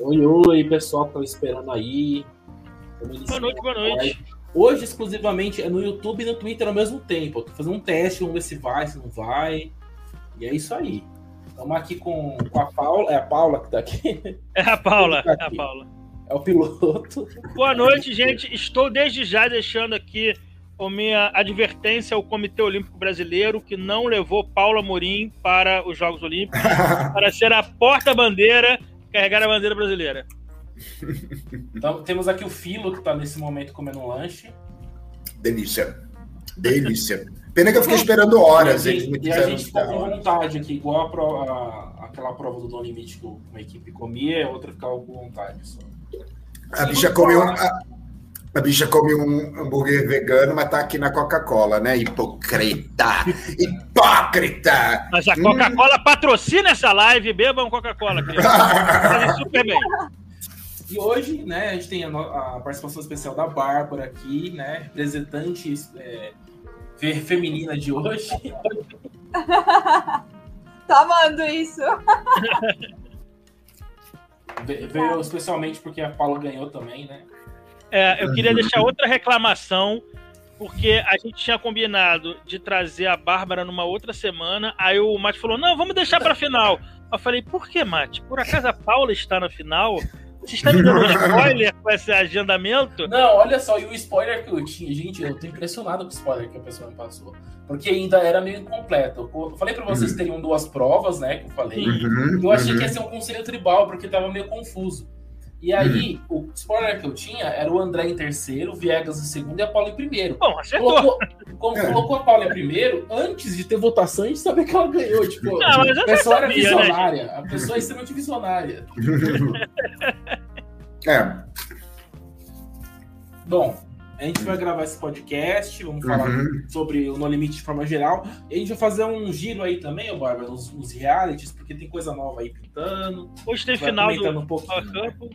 Oi, oi, pessoal que tá esperando aí. Boa noite, boa noite. Hoje, exclusivamente, é no YouTube e no Twitter ao mesmo tempo. Eu tô fazendo um teste, vamos ver se vai, se não vai. E é isso aí. Estamos aqui com, com a Paula. É a Paula que tá aqui? É a Paula, tá é a Paula. É o piloto. Boa noite, gente. Estou desde já deixando aqui a minha advertência ao Comitê Olímpico Brasileiro, que não levou Paula Morim para os Jogos Olímpicos, para ser a porta-bandeira, carregar a bandeira brasileira. Então, temos aqui o Filo, que está nesse momento comendo um lanche. Delícia. Delícia. Pena que eu fiquei esperando horas. E a gente, e a gente ficou com vontade aqui, igual a prova, a, aquela prova do No Limite que uma equipe comia, a outra ficava com vontade só. A bicha comeu. A, a bicha come um hambúrguer vegano, mas tá aqui na Coca-Cola, né? Hipocrita! Hipócrita! Mas a Coca-Cola hum. patrocina essa live, bebam Coca-Cola, super bem. E hoje, né, a gente tem a, a, participação especial da Bárbara aqui, né? Representante é, feminina de hoje. Tô amando isso. Veio especialmente porque a Paula ganhou também, né? É, eu queria deixar outra reclamação, porque a gente tinha combinado de trazer a Bárbara numa outra semana. Aí o Mate falou: não, vamos deixar pra final. Eu falei: por que, Mate? Por acaso a Paula está na final? Você está me dando um spoiler com esse agendamento? Não, olha só, e o spoiler que eu tinha, gente, eu tô impressionado com o spoiler que a pessoa me passou. Porque ainda era meio incompleto. Eu falei pra vocês uhum. teriam duas provas, né? Que eu falei. Uhum, eu achei uhum. que ia ser um conselho tribal, porque tava meio confuso. E aí, uhum. o spoiler que eu tinha era o André em terceiro, o Viegas em segundo e a Paula em primeiro. Bom, acertou. Colocou, como é. colocou a Paula em primeiro, antes de ter votação, a gente sabia que ela ganhou. Tipo, não, a pessoa era né, visionária. Né? A pessoa é extremamente visionária. é. Bom, a gente vai gravar esse podcast, vamos falar uhum. sobre o No Limite de forma geral. E a gente vai fazer um giro aí também, ô Bárbara, nos, nos realities, porque tem coisa nova aí pintando. Hoje tem final do um Power Cup.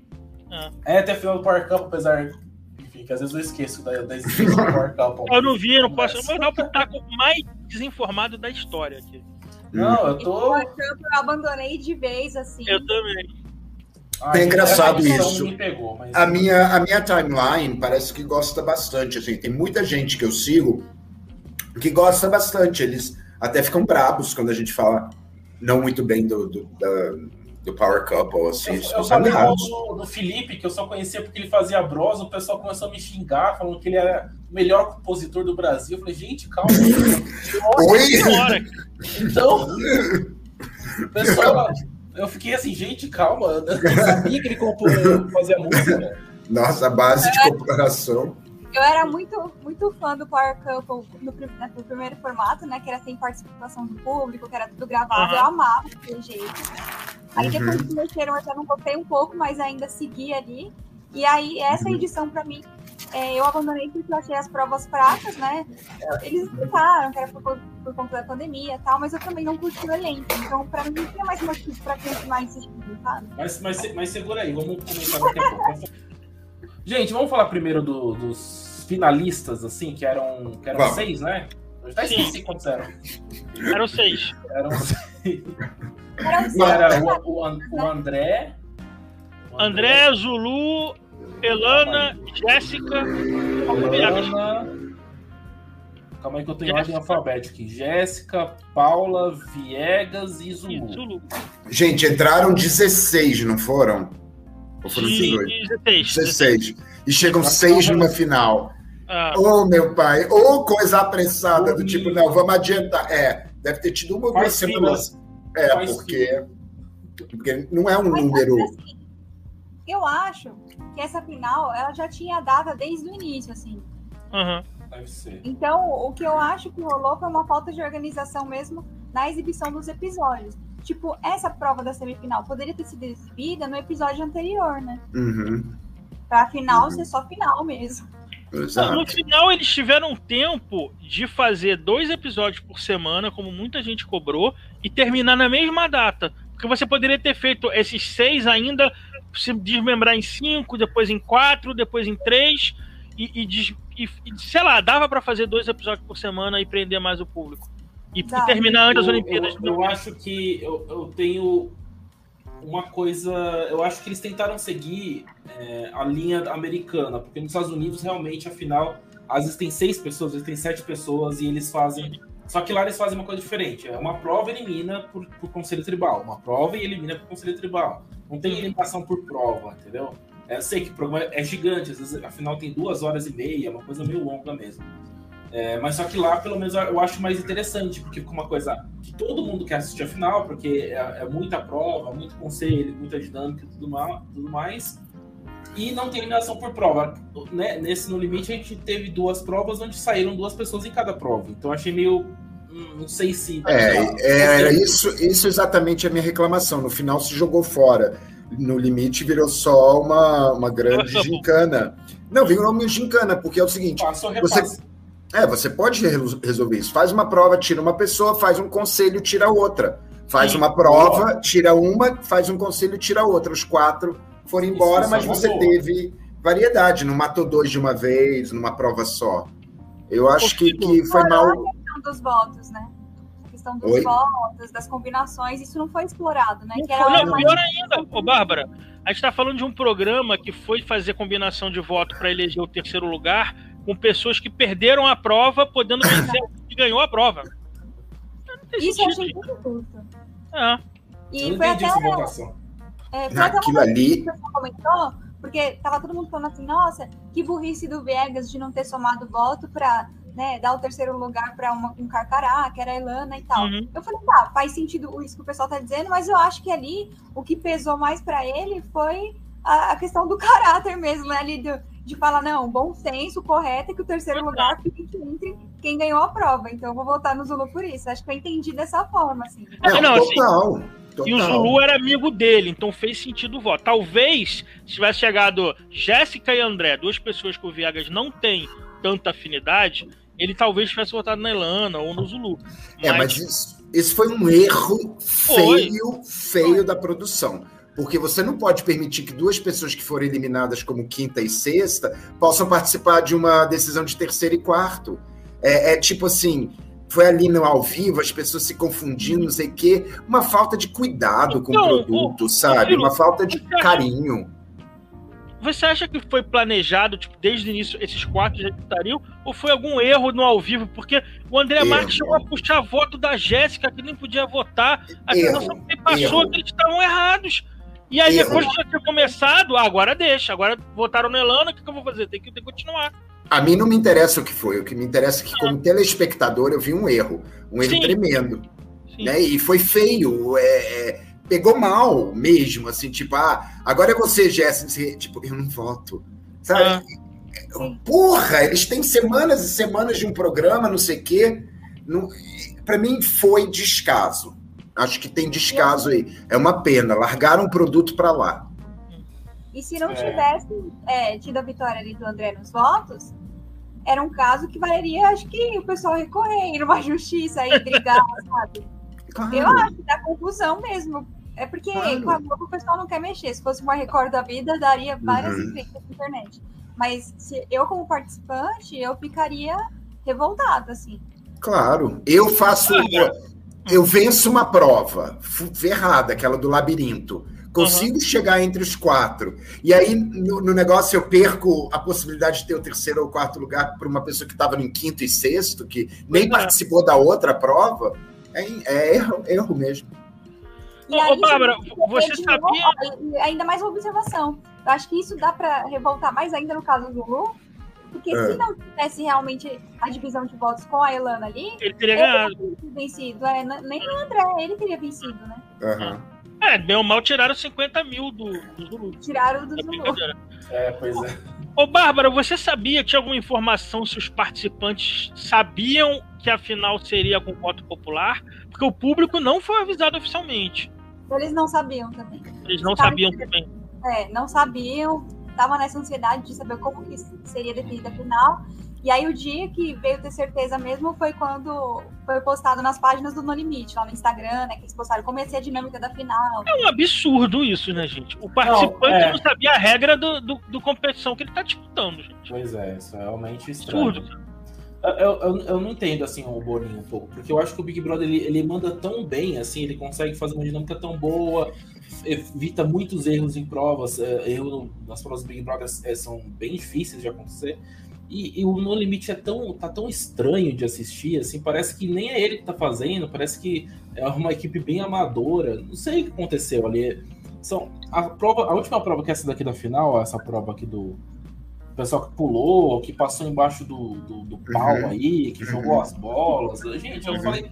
Ah. É, tem final do Power Cup, apesar enfim, que às vezes eu esqueço da, da existência do Power Cup. eu não vi, não posso. Mas não, tá mais desinformado da história aqui. Não, eu tô. O eu abandonei de vez, assim. Eu também. Ah, é engraçado isso. Pegou, mas... a, minha, a minha timeline parece que gosta bastante. Assim, tem muita gente que eu sigo que gosta bastante. Eles até ficam brabos quando a gente fala não muito bem do, do, da, do Power Couple. Assim, eu, eu falei do, do, Felipe, que eu só conhecia porque ele fazia bros, o pessoal começou a me xingar, falando que ele era o melhor compositor do Brasil. Eu falei, gente, calma. Oi? Então, o pessoal eu fiquei assim, gente, calma, eu não sabia que ele compôs, fazia música. Nossa, a base de comparação. Eu era muito, muito fã do Power Couple no, no, primeiro formato, né? Que era sem participação do público, que era tudo gravado. Uhum. Eu amava aquele jeito. Aí depois uhum. que mexeram, eu já não gostei um pouco, mas ainda segui ali. E aí, essa uhum. edição, para mim, é, eu abandonei porque eu achei as provas fracas, né? Eles explicaram que era por, por, conta da pandemia e tal, mas eu também não curti o elenco. Então, pra mim, não tinha mais motivo pra continuar insistindo, sabe? Mas, mas, mas segura aí, vamos comentar daqui a pouco. Gente, vamos falar primeiro do, dos finalistas, assim, que eram, que eram seis, né? Eu já esqueci quantos eram. Eram seis. Eram seis. Era o, o, o André. André, Zulu, Elana, Jéssica. Elana. Calma aí que eu tenho ordem alfabética aqui. Jéssica, Paula, Viegas e Zulu. Zulu. Gente, entraram 16, não foram? Ou foram 18? 16. 16. E chegam 6 numa final. Ah. Oh, meu pai. Ou oh, coisa apressada, do tipo, não, vamos adiantar. É, deve ter tido uma ou duas semanas. É, porque, porque não é um número. Assim, eu acho que essa final ela já tinha data desde o início, assim. Uhum. Deve ser. Então, o que eu acho que rolou foi uma falta de organização mesmo na exibição dos episódios. Tipo, essa prova da semifinal poderia ter sido exibida no episódio anterior, né? Uhum. Pra final uhum. ser só final mesmo. Exato. No final, eles tiveram tempo de fazer dois episódios por semana, como muita gente cobrou, e terminar na mesma data. Porque você poderia ter feito esses seis ainda se desmembrar em cinco, depois em quatro, depois em três, e, e, e, e sei lá, dava para fazer dois episódios por semana e prender mais o público. E, e terminar antes das Olimpíadas. Eu, eu acho que eu, eu tenho uma coisa. Eu acho que eles tentaram seguir é, a linha americana, porque nos Estados Unidos, realmente, afinal, às vezes tem seis pessoas, às vezes tem sete pessoas, e eles fazem. Só que lá eles fazem uma coisa diferente. É uma prova elimina por, por conselho tribal. Uma prova e elimina por conselho tribal. Não tem eliminação por prova, entendeu? É, eu sei que o programa é gigante, às vezes, afinal tem duas horas e meia, uma coisa meio longa mesmo. É, mas só que lá, pelo menos, eu acho mais interessante, porque fica uma coisa que todo mundo quer assistir a final, porque é, é muita prova, muito conselho, muita dinâmica e tudo, mal, tudo mais. E não tem eliminação por prova. Né? Nesse No Limite, a gente teve duas provas onde saíram duas pessoas em cada prova. Então, achei meio. Hum, não sei se. É, é, era isso, isso exatamente a minha reclamação. No final se jogou fora. No limite virou só uma, uma grande gincana. Não, virou uma gincana, porque é o seguinte: você, é, você pode resolver isso. Faz uma prova, tira uma pessoa, faz um conselho, tira outra. Faz Sim. uma prova, tira uma, faz um conselho, tira outra. Os quatro foram embora, isso, mas você teve variedade. Não matou dois de uma vez, numa prova só. Eu acho que, que foi mal. A questão dos votos, né? A questão dos Oi? votos, das combinações, isso não foi explorado, né? Não, que era não pior ainda, ô Bárbara. A gente está falando de um programa que foi fazer combinação de voto para eleger o terceiro lugar com pessoas que perderam a prova, podendo vencer que ganhou a prova. Isso eu achei muito justo. É. E eu foi até. É, foi Aquilo ali. Que comentou, porque tava todo mundo falando assim, nossa, que burrice do Vegas de não ter somado voto para né, dar o terceiro lugar para um Carcará, que era a Elana e tal. Uhum. Eu falei, tá, faz sentido isso que o pessoal tá dizendo, mas eu acho que ali o que pesou mais para ele foi a, a, questão do caráter mesmo, né, ali do, de falar, não, bom senso, correto é que o terceiro lugar fique entre quem ganhou a prova. Então eu vou votar no Zulu por isso. Acho que eu entendi dessa forma, assim. Não, não, assim, total. E o Zulu era amigo dele, então fez sentido o voto. Talvez, se tivesse chegado Jéssica e André, duas pessoas que o Viegas não tem tanta afinidade, ele talvez tivesse votado na Elana ou no Zulu. Mas... É, mas isso, esse foi um erro feio, foi. feio da produção. Porque você não pode permitir que duas pessoas que foram eliminadas como quinta e sexta possam participar de uma decisão de terceiro e quarto. É, é tipo assim, foi ali no ao vivo, as pessoas se confundindo, não sei o quê. Uma falta de cuidado com o produto, sabe? Uma falta de carinho. Você acha que foi planejado, tipo, desde o início, esses quatro já estariam? Ou foi algum erro no ao vivo? Porque o André Marques chegou a puxar voto da Jéssica, que nem podia votar. A erro, passou erro. que eles estavam errados. E aí, Erro. depois de já ter começado, ah, agora deixa. Agora votaram no Elana, o que, que, eu vou fazer? Tem que, tem que continuar. A mim não me interessa o que foi. O que me interessa é que, como telespectador, eu vi um erro. Um erro Sim. tremendo. Sim. Né? E foi feio. É, é, pegou mal mesmo. Assim, tipo, ah, agora é você, Jéssica. Tipo, eu não voto. Sabe? Ah. Porra, eles têm semanas e semanas de um programa, não sei o quê. Para mim, foi descaso. Acho que tem descaso aí. É uma pena. Largaram o produto para lá. E se não é. tivesse é, tido a vitória ali do André nos votos, era um caso que valeria, acho que o pessoal recorrer, ir numa justiça aí, brigar, sabe? Claro. Eu acho que dá confusão mesmo. É porque claro. com a Globo o pessoal não quer mexer. Se fosse uma Record da vida, daria várias uhum. na internet. Mas se eu, como participante, eu ficaria revoltada, assim. Claro. Eu faço eu venço uma prova ferrada, aquela do labirinto. Consigo uhum. chegar entre os quatro. E aí, no, no, negócio, eu perco a possibilidade de ter o terceiro ou quarto lugar para uma pessoa que estava em quinto e sexto, que nem participou da outra prova. É, é erro, erro mesmo. E aí, Ô, Bárbara, você sabia. Ainda mais uma observação. Eu acho que isso dá para revoltar mais ainda no caso do Lu, porque é. se não tivesse realmente a divisão de votos com a Elana ali, ele teria ganhado. Teria vencido. É, nem o André, ele teria vencido, né? Uhum. É, bem ou mal tiraram 50 mil do, do Zulu. Tiraram do Zulu. É, pois é. Ô, Bárbara, você sabia, tinha alguma informação se os participantes sabiam que a final seria com voto popular? Porque o público não foi avisado oficialmente. Eles não sabiam também. Eles não sabiam também. É, não sabiam estava nessa ansiedade de saber como que seria definida a final. E aí o dia que veio ter certeza mesmo foi quando foi postado nas páginas do No Limite, lá no Instagram, né? Que eles postaram como ia ser a dinâmica da final. É um absurdo isso, né, gente? O participante não, é... não sabia a regra do, do, do, competição que ele tá disputando, gente. Pois é, isso é realmente estranho. Absurdo. Eu, eu, eu, não entendo assim o Boninho um pouco, porque eu acho que o Big Brother ele, ele manda tão bem, assim, ele consegue fazer uma dinâmica tão boa, evita muitos erros em provas. É, erro nas provas do Big Brother é, são bem difíceis de acontecer. E, e, o No Limite é tão, tá tão estranho de assistir, assim, parece que nem é ele que tá fazendo, parece que é uma equipe bem amadora. Não sei o que aconteceu ali. São, a, prova, a última prova que é essa daqui da final, essa prova aqui do, pessoal que pulou, que passou embaixo do, do, do pau uhum. aí, que jogou uhum. as bolas. Gente, eu uhum. falei,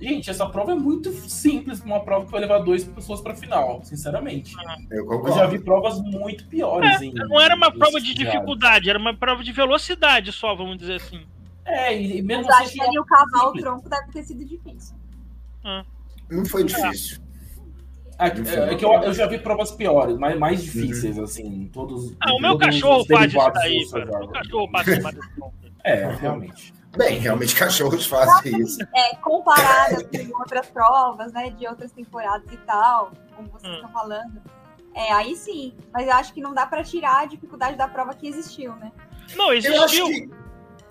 gente, essa prova é muito simples, uma prova que vai levar duas pessoas para final, sinceramente. Eu, eu, já vi provas muito piores. É, em, não era uma prova de dificuldade, era uma prova de velocidade só, vamos dizer assim. É, e mesmo Mas assim. acho que ali o cavalo, o tronco deve ter sido difícil. Ah. Não foi difícil. É, é, que eu, eu, já vi provas piores, mais, mais difíceis, uhum. assim, todos. Ah, o meu cachorro faz isso daí, cara. O cachorro passa É, realmente. Bem, realmente cachorros fazem isso. É, comparado com outras provas, né, de outras temporadas e tal, como vocês hum. estão falando. É, aí sim. Mas eu acho que não dá para tirar a dificuldade da prova que existiu, né? Não, existiu. Eu acho que,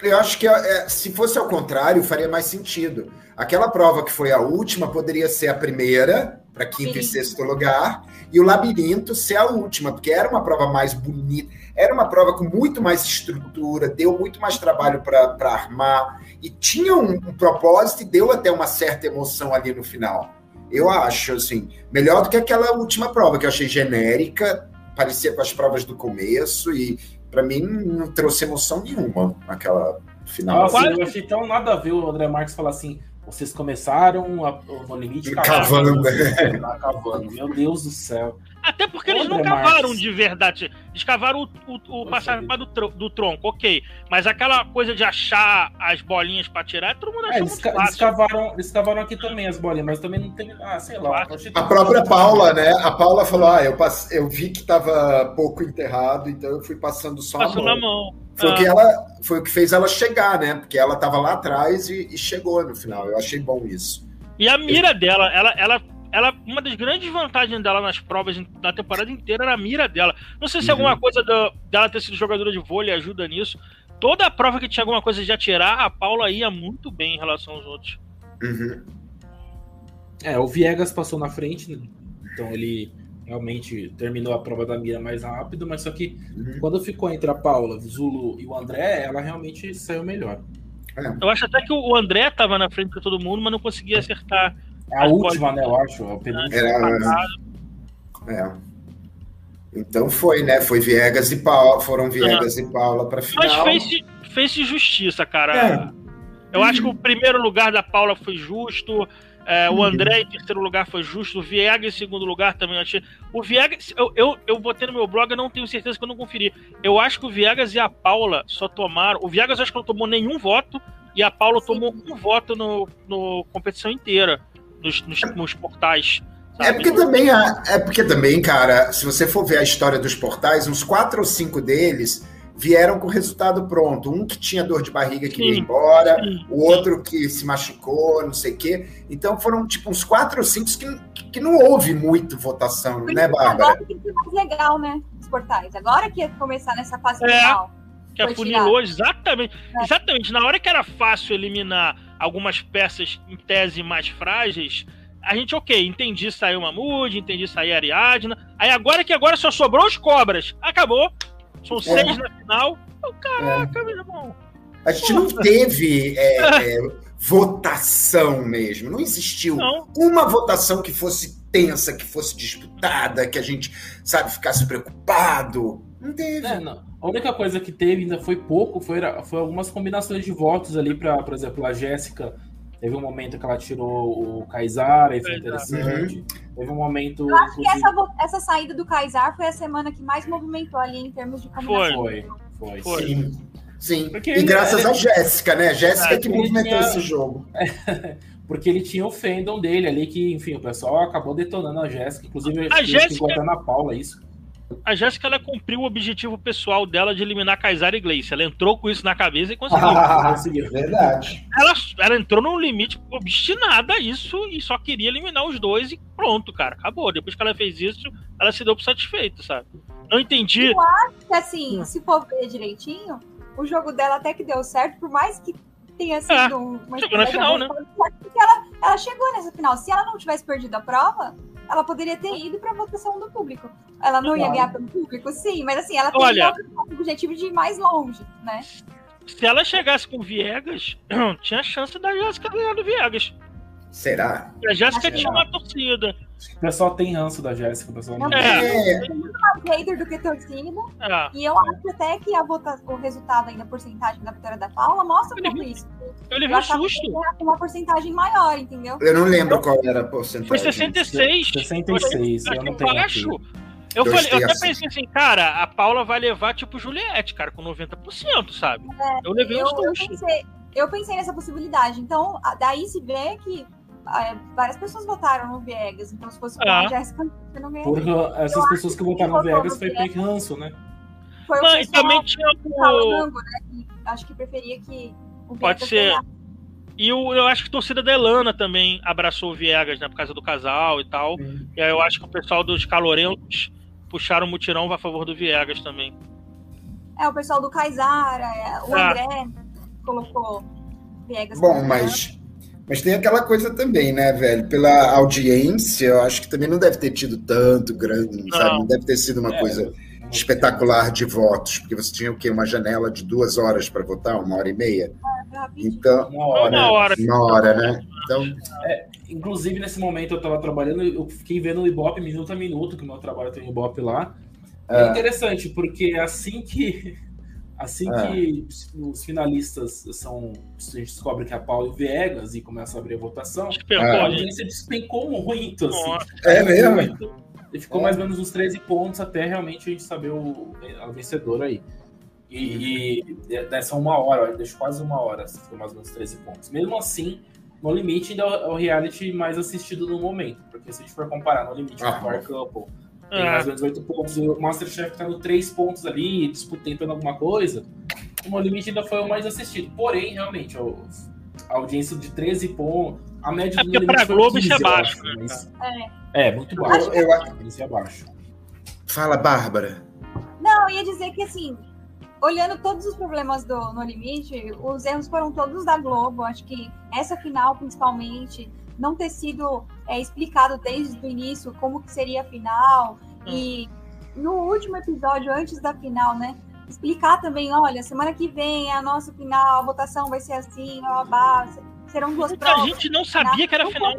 eu acho que é, se fosse ao contrário, faria mais sentido. Aquela prova que foi a última poderia ser a primeira, para quinto e sexto lugar, e o labirinto ser a última, porque era uma prova mais bonita, era uma prova com muito mais estrutura, deu muito mais trabalho para armar, e tinha um, um, propósito e deu até uma certa emoção ali no final. Eu acho, assim, melhor do que aquela última prova, que eu achei genérica, parecia com as provas do começo, e para mim não trouxe emoção nenhuma naquela final. Nossa, eu achei tão nada a ver o André Marques falar assim vocês começaram a, no limite cavando. cavando. Meu Deus do céu. Até porque eles não cavaram de verdade. Eles cavaram o, o, o passagem do, do tronco, ok. Mas aquela coisa de achar as bolinhas pra tirar, todo mundo achou é, eles, eles, cavaram, eles cavaram aqui também as bolinhas, mas também não tem. Ah, sei lá. A própria Paula, né? A Paula falou: ah, eu, passe... eu vi que tava pouco enterrado, então eu fui passando só Passou a mão. na mão. Foi, ah. o que ela, foi o que fez ela chegar, né? Porque ela tava lá atrás e, e chegou no final. Eu achei bom isso. E a mira eu... dela, ela, ela ela, uma das grandes vantagens dela nas provas da temporada inteira era a mira dela. Não sei se uhum. alguma coisa do, dela ter sido jogadora de vôlei ajuda nisso. Toda a prova que tinha alguma coisa de atirar, a Paula ia muito bem em relação aos outros. Uhum. É, o Viegas passou na frente, né? então ele realmente terminou a prova da mira mais rápido, mas só que uhum. quando ficou entre a Paula, o Zulu e o André, ela realmente saiu melhor. É. Eu acho até que o André estava na frente de todo mundo, mas não conseguia acertar a última, né, eu acho. Era... É. Então foi, né? Foi Viegas e Paula, foram Viegas e Paula para final. Mas fez, fez justiça, cara. É. Eu acho que o primeiro lugar da Paula foi justo. É, o André em terceiro lugar foi justo. O Viegas em segundo lugar também achei. O Viegas, eu, eu, eu botei no meu blog, eu não tenho certeza que eu não conferi. Eu acho que o Viegas e a Paula só tomaram. O Viegas acho que não tomou nenhum voto e a Paula Sim. tomou um voto no, no competição inteira nos, nos, nos portais. É porque também, é porque também, cara, se você for ver a história dos portais, uns quatro ou cinco deles vieram com o resultado pronto. Um que tinha dor de barriga que ia embora, sim, o outro que se machucou, não sei o quê. Então foram tipo uns quatro ou cinco que, que não houve muito votação, Por né, Bárbara? Agora que ser mais legal, né? Os portais. Agora que ia começar nessa fase é, final. Que afunilou, exatamente. É. Exatamente. Na hora que era fácil eliminar algumas peças em tese mais frágeis, a gente, ok, entendi sair uma Mood, entendi sair a Ariadna. Aí agora que agora só sobrou os cobras. Acabou. São é. seis na final. Oh, caraca, é. meu irmão. A gente não teve é, é, votação mesmo. Não existiu não. uma votação que fosse tensa, que fosse disputada, que a gente, sabe, ficasse preocupado. Não teve. É, não. A única coisa que teve ainda foi pouco, foi, foi algumas combinações de votos ali para, por exemplo, a Jéssica. Teve um momento que ela tirou o Kaysar, aí foi interessante. Uhum. Teve um momento. Eu acho que essa, essa saída do Kaysar foi a semana que mais movimentou ali em termos de combinação. Foi, foi. foi. Sim. Sim. Porque e graças ele... a Jéssica, né? Jéssica é, que movimentou tinha... esse jogo. porque ele tinha o fandom dele ali, que, enfim, o pessoal acabou detonando a Jéssica. Inclusive, a Jéssica... na Paula isso. A Jéssica ela cumpriu o objetivo pessoal dela de eliminar Kaysar e Gleice. Ela entrou com isso na cabeça e conseguiu. Ah, conseguiu. Verdade. Ela, ela entrou num limite obstinada a isso e só queria eliminar os dois e pronto, cara. Acabou. Depois que ela fez isso, ela se deu por satisfeita, sabe? Não entendi. Eu acho que assim, se for ver direitinho, o jogo dela até que deu certo, por mais que tenha sido é, uma chegou na final, né? Porque ela, ela chegou nessa final. Se ela não tivesse perdido a prova, ela poderia ter ido para votação do público. Ela não ia ganhar pelo público, sim, mas assim, ela teria o objetivo de ir mais longe, né? Se ela chegasse com Viegas, tinha chance da Jéssica ganhar do Viegas. Será? A Jéssica tinha uma torcida. O pessoal tem ranço da Jéssica. O pessoal não, é. Tem muito mais hater do que torcida. É. E eu acho até que a vota, o resultado ainda, a porcentagem da vitória da Paula, mostra um pouco isso. Eu levei um susto. Com uma porcentagem maior, entendeu? Eu não lembro qual era a porcentagem. Foi 66. 66, eu, eu não tenho baixo. Eu, falei, eu até pensei assim, cara, a Paula vai levar tipo Juliette, cara, com 90%, sabe? É, eu levei um susto. Eu pensei, eu pensei nessa possibilidade. Então, daí se vê que várias pessoas votaram no Viegas, então se fosse com ah. a Jéssica, você não ganharia. Porque essas eu pessoas que votaram no Viegas foi Peck Hanso, né? Foi Mas o também tinha o... né? Que acho que preferia que o Pode ser. Ganhasse. E eu, eu acho que a torcida da Elana também abraçou o Viegas, né? Por causa do casal e tal. Sim. E aí eu acho que o pessoal dos calorentos puxaram o mutirão a favor do Viegas também. É, o pessoal do Kaysara, é, o ah. André colocou Viegas. Bom, mas mas tem aquela coisa também, né, velho? Pela audiência, eu acho que também não deve ter tido tanto grande, não. sabe? Não deve ter sido uma é. coisa espetacular de votos, porque você tinha o quê? Uma janela de duas horas para votar, uma hora e meia? Então, uma hora, uma hora, uma hora né? Então, é, inclusive, nesse momento eu estava trabalhando, eu fiquei vendo o Ibope minuto a minuto, que o meu trabalho tem Ibope lá. É, é interessante, porque assim que Assim é. que os finalistas são. A gente descobre que é a Paulo Viegas e começa a abrir a votação, a audiência despencou muito. Assim. É mesmo? E ficou é. mais ou menos uns 13 pontos até realmente a gente saber o, a vencedora aí. E, e dessa uma hora, deixa quase uma hora, ficou mais ou menos 13 pontos. Mesmo assim, no limite ainda é o reality mais assistido no momento. Porque se a gente for comparar no limite ah, com o Power Couple tem mais ou menos 8 pontos. E o Masterchef tá no 3 pontos ali, disputando alguma coisa. O No Limite ainda foi o mais assistido. Porém, realmente, a audiência de 13 pontos. A média é do pra Globo isso é baixo. Né? Mas... É. é, muito baixo. Eu, eu... É baixo. Fala, Bárbara. Não, eu ia dizer que assim, olhando todos os problemas do No Limite, os erros foram todos da Globo. Acho que essa final, principalmente, não ter sido é, explicado desde o início como que seria a final. Hum. E no último episódio, antes da final, né? Explicar também, olha, semana que vem é a nossa final, a votação vai ser assim, ó, base, serão duas Muita provas. A gente não sabia que era a final.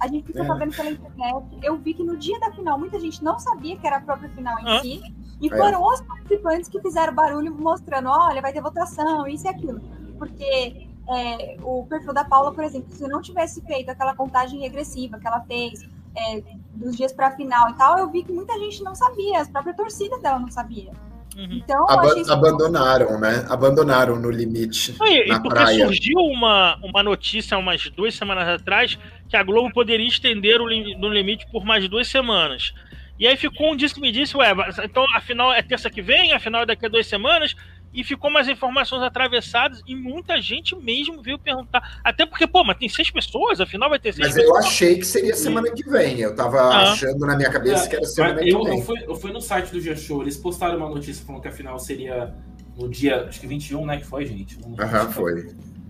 A gente ficou é. sabendo pela internet. Eu vi que no dia da final, muita gente não sabia que era a própria final em ah. si. E é. foram os participantes que fizeram barulho mostrando, olha, vai ter votação, isso e aquilo. Porque é, o perfil da Paula, por exemplo, se não tivesse feito aquela contagem regressiva que ela fez é, dos dias para a final e tal, eu vi que muita gente não sabia, as próprias torcidas dela não sabia. Uhum. Então, Ab abandonaram, né? Abandonaram no limite. E, na porque praia. surgiu uma, uma notícia umas duas semanas atrás que a Globo poderia estender o no limite por mais duas semanas. E aí ficou um disse-me disse, ué, então a final é terça que vem, a final é daqui a duas semanas e ficou umas informações atravessadas e muita gente mesmo veio perguntar. Até porque, pô, mas tem seis pessoas, afinal vai ter seis Mas pessoas. eu achei que seria semana que vem. Eu tava ah. achando na minha cabeça é, que era semana eu, que vem. Eu fui, eu fui no site do G-Show, eles postaram uma notícia falando que a final seria no dia, acho que 21, né? Que foi, gente? Aham, foi.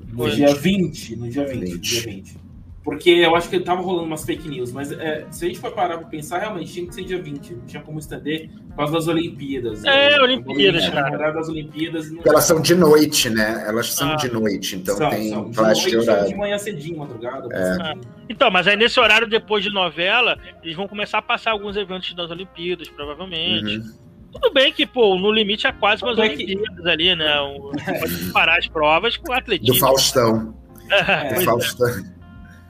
No foi. dia 20, no dia 20, 20. dia 20. Porque eu acho que tava rolando umas fake news, mas é, se a gente for parar pra pensar, realmente tinha que ser dia 20, não tinha como estender por causa das Olimpíadas. É, né? Olimpíadas, cara. das Olimpíadas. Não... Elas são de noite, né? Elas são ah, de noite, então são, tem são. flash de, noite, de manhã cedinho, madrugada. É. Ah. Então, mas aí nesse horário depois de novela, eles vão começar a passar alguns eventos das Olimpíadas, provavelmente. Uhum. Tudo bem que, pô, no limite é quase umas Olimpíadas ali, né? pode parar as provas com o atletismo. Do Faustão. É, do Faustão.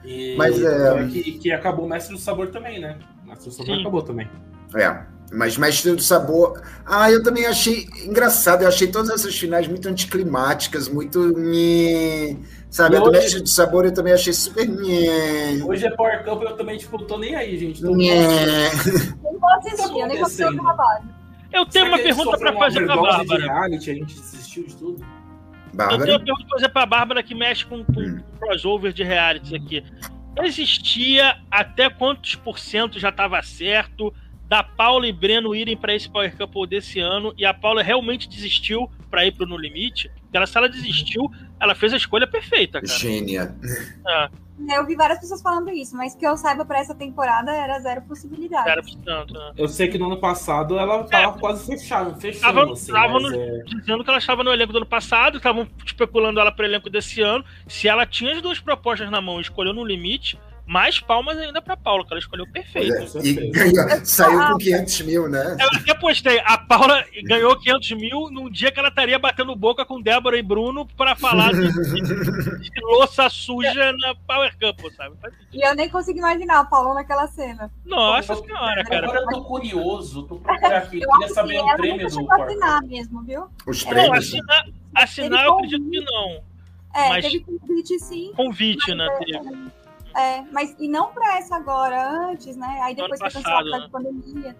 E mas é... Que, que acabou o Mestre do Sabor também, né? O Mestre do Sabor Sim. acabou também. É. Mas Mestre do Sabor. Ah, eu também achei engraçado. Eu achei todas essas finais muito anticlimáticas, muito. Sabe, hoje... do Mestre do Sabor eu também achei super. Hoje é Power Cup, eu também, tipo, tô nem aí, gente. Tô... Nem vou assistir, eu nem vou assistir o trabalho. Eu tenho uma pergunta para fazer pra Bárbara. Reality, a gente desistiu de tudo. Bárbara? Eu tenho uma pergunta pra fazer pra Bárbara que mexe com, com hum. crossover de realities aqui. Existia até quantos por cento já estava certo da Paula e Breno irem para esse Power Couple desse ano e a Paula realmente desistiu para ir pro No Limite? Ela, se ela desistiu, ela fez a escolha perfeita, cara. Gênia. É. Eu vi várias pessoas falando isso, mas que eu saiba para essa temporada era zero possibilidade. Era tanto, né? Eu sei que no ano passado ela tava é. quase fechada, fechando. Estavam assim, é... dizendo que ela estava no elenco do ano passado, estavam especulando ela para o elenco desse ano. Se ela tinha as duas propostas na mão e escolheu no limite, mais palmas ainda pra Paula, que ela escolheu perfeito. É, e ganhou, saiu com 500 mil, né? Eu até postei, a Paula ganhou 500 mil num dia que ela estaria batendo boca com Débora e Bruno pra falar de, de, de louça suja na Power Cup, sabe? E eu nem consigo imaginar a Paula naquela cena. Nossa Pô, senhora, cara. Agora eu tô curioso, tô procurando aqui, eu queria saber o prêmio do assinar mesmo, viu? Os prêmios? Não, assinar, assinar eu acredito que não. É, mas teve convite sim. Convite, né? É, é, mas e não para essa agora, antes, né? Aí depois foi cancelado por causa de pandemia.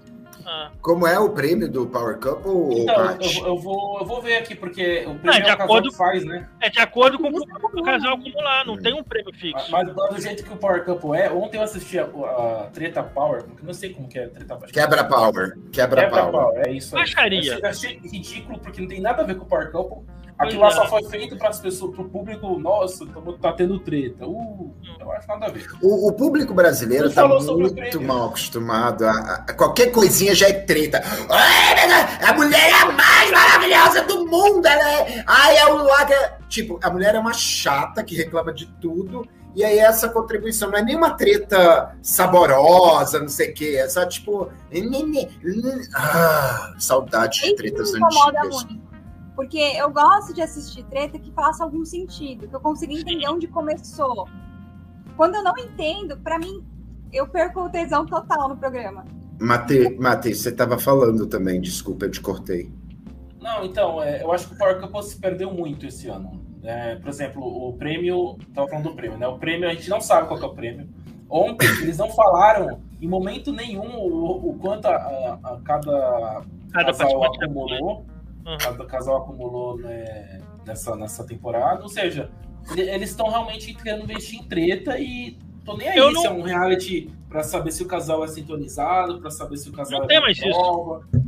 Ah. Como é o prêmio do Power Cup ou então, eu, eu, vou, eu vou ver aqui, porque o prêmio é, de é o acordo, faz, né? É de acordo com o, casal acumular, não tem um prêmio fixo. Mas, mas, do jeito que o Power Cup é, ontem eu assisti a, a Treta Power, não sei como que é Treta Power. Quebra Power. Quebra, Quebra Power. Power. É isso aí. Achei, achei ridículo, porque não tem nada a ver com o Power Cup Aquilo lá só foi feito para as pessoas, para o público, nossa, tá tendo treta. Uh, eu acho nada a ver. O, o público brasileiro está muito mal acostumado a, a, qualquer coisinha já é treta. A mulher é a mais maravilhosa do mundo, ela é. Ai, é o é... Tipo, a mulher é uma chata que reclama de tudo. E aí essa contribuição não é nenhuma treta saborosa, não sei o quê. É só tipo. Ah, saudade de tretas antigas. Muito porque eu gosto de assistir treta que faça algum sentido, que eu consiga entender onde começou. Quando eu não entendo, para mim, eu perco o tesão total no programa. Mate, Mate você estava falando também, desculpa, eu te cortei. Não, então, é, eu acho que o Power Couple se perdeu muito esse ano. É, por exemplo, o prêmio, estava falando do prêmio, né? O prêmio, a gente não sabe qual é o prêmio. Ontem, eles não falaram em momento nenhum o, o quanto a, a, a cada, cada casal acumulou. Uhum. Cada casal acumulou né, nessa, nessa temporada. Ou seja, eles estão realmente querendo investir em treta e tô nem aí eu se não... é um reality para saber se o casal é sintonizado, para saber se o casal não é tem mais prova. isso.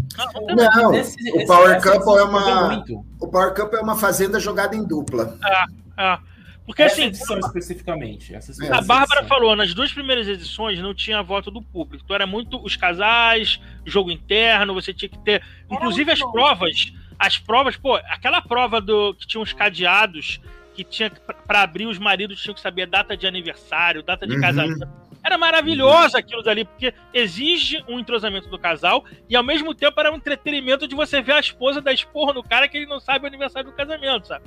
Não, não esse, o esse, Power Couple é uma o Power Couple é uma fazenda jogada em dupla. Ah, ah. Porque essa assim. Edição especificamente. Essa a Bárbara edição. falou, nas duas primeiras edições não tinha voto do público. Então era muito os casais, jogo interno, você tinha que ter. Inclusive as provas as provas, pô, aquela prova do que tinha uns cadeados que tinha para abrir os maridos tinham que saber data de aniversário, data de uhum. casamento. Era maravilhoso aquilo dali, porque exige um entrosamento do casal e ao mesmo tempo era um entretenimento de você ver a esposa da esporra no cara que ele não sabe o aniversário do casamento, sabe?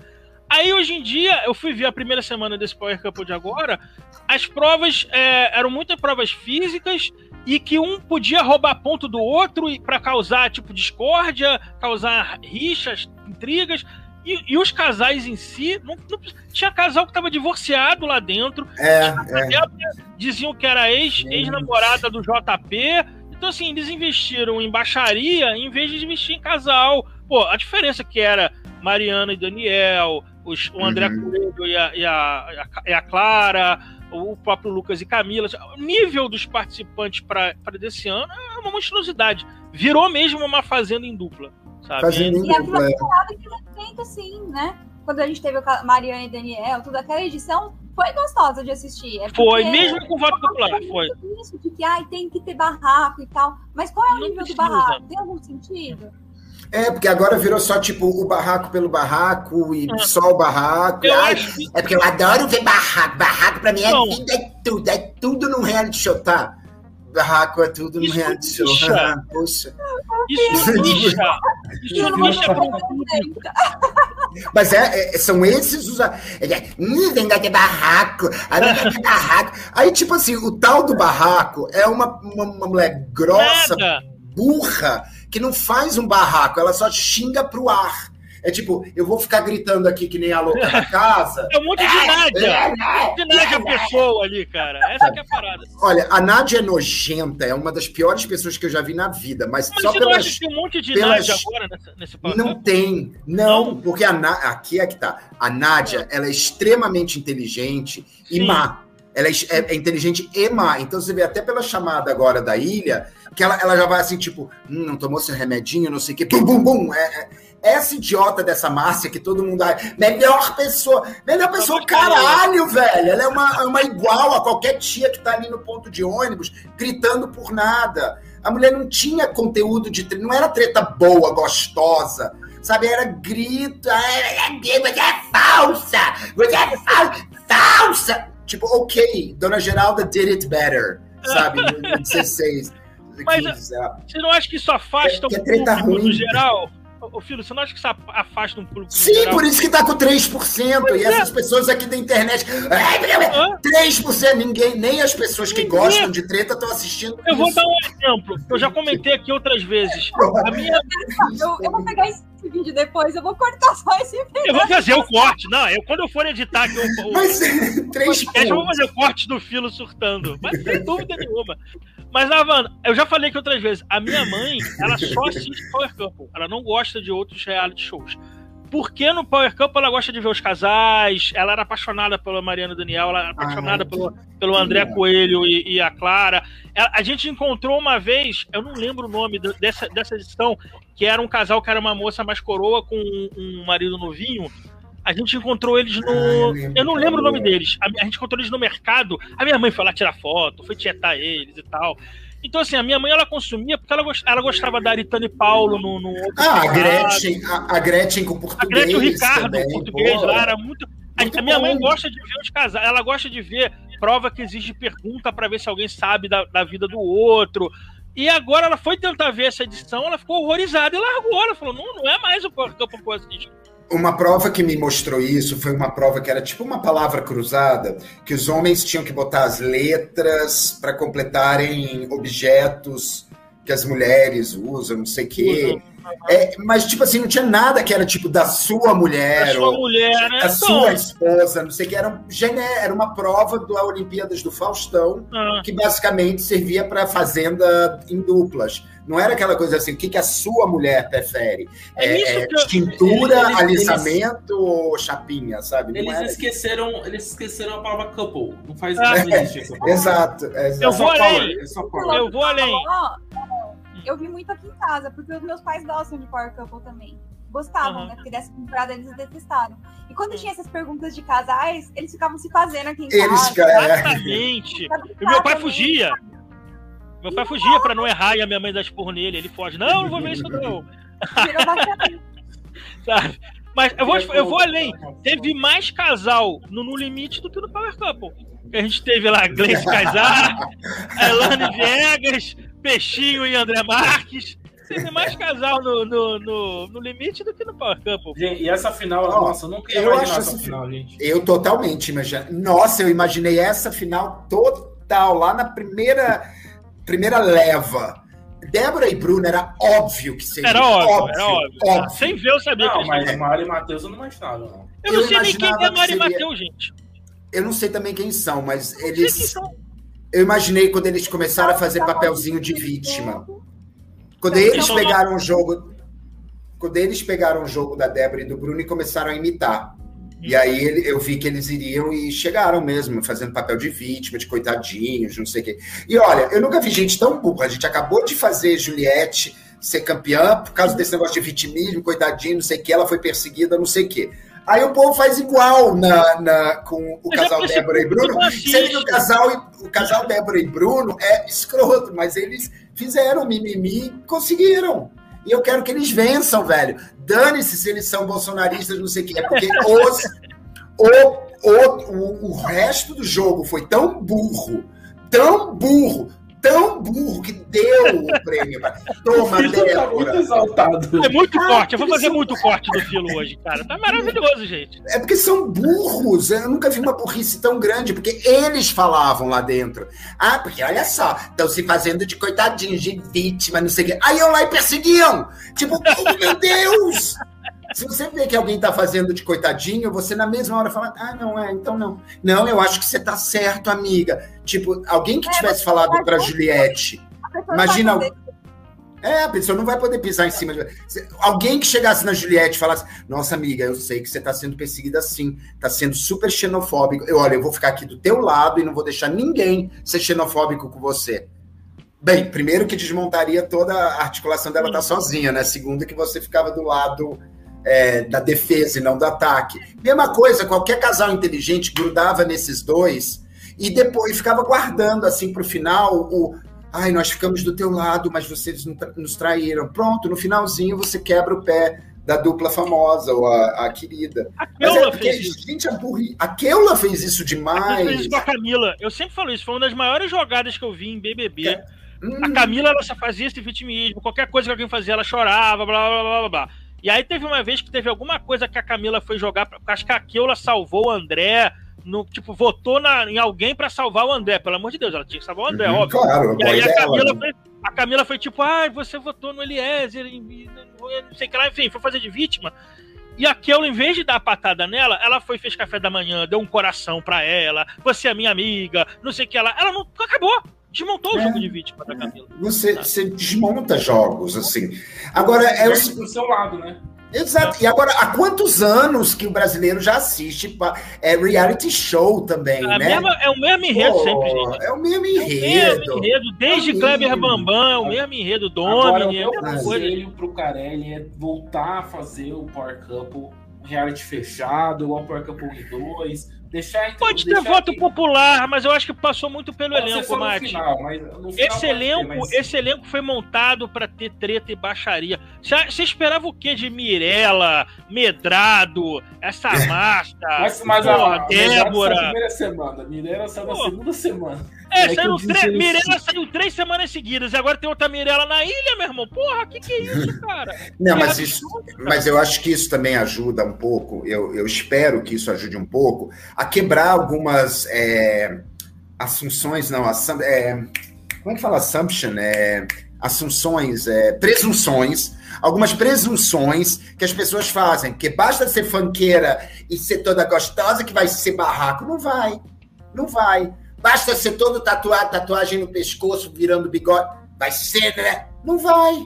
Aí hoje em dia, eu fui ver a primeira semana desse Power Couple de agora, as provas é, eram muitas provas físicas e que um podia roubar ponto do outro para causar tipo discórdia, causar rixas, intrigas. E, e os casais em si, não, não, tinha casal que estava divorciado lá dentro. É, é. Diziam que era ex, ex-namorada do JP. Então, assim, eles investiram em baixaria em vez de investir em casal. Pô, a diferença que era Mariana e Daniel, os, o André uhum. Coelho e a, e, a, e a Clara, o próprio Lucas e Camila. O nível dos participantes para desse ano é uma monstruosidade. Virou mesmo uma fazenda em dupla. Sabe? Fazenda em e dupla. E a temporada que feito assim, né? Quando a gente teve Mariana e Daniel, toda aquela edição foi gostosa de assistir. É foi, mesmo com voto popular, foi. Isso, de que ai, tem que ter barraco e tal. Mas qual é o Não nível precisa. do barraco? Tem algum sentido? É, porque agora virou só tipo o barraco pelo barraco e é. só o barraco. Ai, É porque eu adoro ver barraco. Barraco pra mim é vida, é tudo. É tudo num reality show, tá? Barraco é tudo no reality show. Ah, poxa. Isso lixa. Isso lixa Mas é, é, são esses os. É, hum, vem ter barraco. Aí, ter barraco. Aí, tipo assim, o tal do barraco é uma, uma, uma mulher grossa, Nada. burra que não faz um barraco, ela só xinga pro ar. É tipo, eu vou ficar gritando aqui que nem a louca na casa. É um monte de é, Nádia. É, um monte de Nádia pessoa ali, cara. Essa que é a parada. Olha, a Nádia é nojenta, é uma das piores pessoas que eu já vi na vida, mas, mas só pelas... Tem um monte de pelas... Nádia agora nessa, nesse Não tem, não, não. porque a aqui é que tá. A Nádia, é. ela é extremamente inteligente Sim. e má. Ela é, é, é, inteligente e má. Então você vê até pela chamada agora da ilha, que ela, ela já vai assim, tipo, hum, não tomou seu remedinho, não sei o quê, bum, bum, bum. É, é, essa idiota dessa Márcia que todo mundo. Melhor pessoa. Melhor pessoa, caralho, velho. Ela é uma, uma igual a qualquer tia que tá ali no ponto de ônibus, gritando por nada. A mulher não tinha conteúdo de. Não era treta boa, gostosa. Sabe, era grito. Você é falsa! Você é falsa! Falsa! Tipo, ok, Dona Geralda did it better, sabe? No 16. Mas 15, você não acha que isso afasta é, um é pouco no geral? Ô, filho, você não acha que isso afasta um público? Sim, geral? por isso que tá com 3%. Pois e é. essas pessoas aqui da internet. 3%, ninguém, nem as pessoas que ninguém. gostam de treta estão assistindo. Eu isso. vou dar um exemplo. Eu já comentei aqui outras vezes. A minha... eu, eu vou pegar esse vídeo depois, eu vou cortar só esse vídeo. Eu vou fazer o corte. Não, eu, quando eu for editar aqui o, Mas, três podcast, eu vou fazer o corte do filo surtando. Mas sem dúvida nenhuma. Mas, Lavanda, eu já falei aqui outras vezes, a minha mãe, ela só assiste Power Couple. Ela não gosta de outros reality shows. Porque no Power Couple ela gosta de ver os casais, ela era apaixonada pela Mariana Daniel, ela era apaixonada ah, pelo, pelo André Coelho e, e a Clara. Ela, a gente encontrou uma vez, eu não lembro o nome dessa, dessa edição, que era um casal que era uma moça mais coroa com um, um marido novinho. A gente encontrou eles no. Ah, eu, não lembro o nome deles. A, a, gente encontrou eles no mercado. A minha mãe foi lá tirar foto, foi tietar eles e tal. Então, assim, a minha mãe ela consumia porque ela, gostava, ela gostava da Aritane Paulo no. no ah, a Gretchen, a, a, Gretchen com português. A Gretchen o Ricardo, também, português lá, era muito. muito a, minha mãe gosta de ver os casais, ela gosta de ver prova que exige pergunta para ver se alguém sabe da, da vida do outro. E agora ela foi tentar ver essa edição, ela ficou horrorizada e largou. Ela falou: não, não é mais o Campo Assist. Uma prova que me mostrou isso foi uma prova que era tipo uma palavra cruzada, que os homens tinham que botar as letras para completarem objetos que as mulheres usam, não sei o quê. É, mas, tipo assim, não tinha nada que era tipo da sua mulher. Da sua mulher, né? Da sua esposa, não sei o que. Era, era uma prova da Olimpíadas do Faustão, ah. que basicamente servia para fazenda em duplas. Não era aquela coisa assim, o que, que a sua mulher prefere? É, é, é tintura, eles, alisamento eles, ou chapinha, sabe? Não eles esqueceram, isso. eles esqueceram a palavra couple. Não faz ah, é, exato, exato. Eu vou além. Eu vou além eu vi muito aqui em casa, porque os meus pais gostam de Power Couple também. Gostavam, uhum. né? Porque dessa temporada eles detestaram. E quando tinha essas perguntas de casais, eles ficavam se fazendo aqui em eles, casa. Exatamente. E meu pai fugia. Meu pai fugia para não errar e a minha mãe dar esporro nele. Ele foge. Não, não vou ver isso não. Sabe? Mas eu vou, eu vou além. Teve mais casal no No Limite do que no Power Couple. A gente teve lá Gleice Casar, Elane Viegas, Peixinho e André Marques. Teve mais casal no, no, no, no, limite do que no Power Couple. Gente, e essa final, oh, nossa, eu nunca ia eu imaginar essa final, gente. Eu totalmente imaginei. Nossa, eu imaginei essa final total, lá na primeira, primeira leva. Débora e Bruno era óbvio que seria. Era óbvio, óbvio, era óbvio. óbvio. Sem ver, eu sabia não, que Mas Mário e Matheus eu não imaginava, não. Eu não eu sei nem quem é Mário e Matheus, gente. Eu não sei também quem são, mas eles. Eu imaginei quando eles começaram a fazer papelzinho de vítima. Quando eles pegaram o jogo. Quando eles pegaram o jogo da Débora e do Bruno e começaram a imitar. E aí eu vi que eles iriam e chegaram mesmo, fazendo papel de vítima, de coitadinhos, não sei o quê. E olha, eu nunca vi gente tão burra. A gente acabou de fazer Juliette ser campeã por causa desse negócio de vitimismo, coitadinho, não sei o que, ela foi perseguida, não sei o quê. Aí o povo faz igual na, na com o casal Débora e Bruno. Sendo que o casal, o casal Débora e Bruno é escroto, mas eles fizeram mimimi e conseguiram. E eu quero que eles vençam, velho. Dane-se se eles são bolsonaristas, não sei o que. É porque os, o, o, o, o resto do jogo foi tão burro, tão burro, tão burro que deu o prêmio. Toma, Débora. Tá muito exaltado. É muito ah, forte. Eu vou fazer muito forte do filo hoje, cara. Tá maravilhoso, gente. É porque são burros. Eu nunca vi uma burrice tão grande, porque eles falavam lá dentro. Ah, porque olha só, estão se fazendo de coitadinhos, de vítima, não sei o quê. Aí eu lá e perseguiam. Tipo, oh, meu Deus! Se você vê que alguém está fazendo de coitadinho, você na mesma hora fala, ah, não é, então não. Não, eu acho que você está certo, amiga. Tipo, alguém que é, tivesse falado para Juliette, imagina. É, a pessoa não vai poder pisar em cima de. Alguém que chegasse na Juliette e falasse: Nossa, amiga, eu sei que você está sendo perseguida assim, está sendo super xenofóbico. Eu, olha, eu vou ficar aqui do teu lado e não vou deixar ninguém ser xenofóbico com você. Bem, primeiro que desmontaria toda a articulação dela estar tá sozinha, né? Segundo que você ficava do lado é, da defesa e não do ataque. Mesma coisa, qualquer casal inteligente grudava nesses dois e depois ficava guardando assim para o final o ai, nós ficamos do teu lado, mas vocês nos traíram. Pronto, no finalzinho você quebra o pé da dupla famosa, ou a, a querida. A Keula é fez isso. Gente, a, burri... a Keula fez isso demais. A fez isso com a Camila. Eu sempre falo isso, foi uma das maiores jogadas que eu vi em BBB. É. Hum. A Camila, ela só fazia esse vitimismo. Qualquer coisa que alguém fazia, ela chorava, blá, blá, blá, blá, blá. E aí teve uma vez que teve alguma coisa que a Camila foi jogar, acho que a Keula salvou o André, no, tipo, votou na, em alguém para salvar o André, pelo amor de Deus, ela tinha que salvar o André, uhum, óbvio. Claro, e aí a Camila, foi, a Camila foi tipo, ah, você votou no Eliezer, não sei o que lá, enfim, foi fazer de vítima. E a Keula, em vez de dar a patada nela, ela foi, fez café da manhã, deu um coração pra ela, você é minha amiga, não sei o que ela. Ela não. Acabou. Desmontou é, o jogo de vítima da Camila. Você, você desmonta jogos, assim. Agora, é o. Pro seu lado, né? Exato. E agora, há quantos anos que o brasileiro já assiste é reality show também, é né? Mesma, é o mesmo enredo Pô, sempre, gente. É o mesmo enredo. É o mesmo enredo. Desde é Kleber Bambam, é o mesmo enredo. Domini, é o meu conselho pro Carelli é voltar a fazer o Power Couple reality fechado, igual o Power Couple 2 Deixar, Pode ter voto popular, mas eu acho que passou muito pelo Pode elenco, Mate. esse elenco, ter, mas... esse elenco foi montado para ter treta e baixaria. Você esperava o que de Mirella, Medrado, essa massa, mas, mas porra, a, Débora? A primeira semana, Mirella saiu na segunda semana. É, é saiu Mirella saiu três semanas seguidas e agora tem outra Mirella na ilha, meu irmão. Porra, que, que é isso, cara? Não, mas, isso, mas eu acho que isso também ajuda um pouco. Eu, eu espero que isso ajude um pouco a quebrar algumas é, assunções, não, assum, é, como é que fala assumption? É, assunções, é, presunções, algumas presunções que as pessoas fazem, que basta ser fanqueira e ser toda gostosa que vai ser barraco. Não vai, não vai. Basta ser todo tatuado, tatuagem no pescoço, virando bigode. Vai ser, né? Não vai.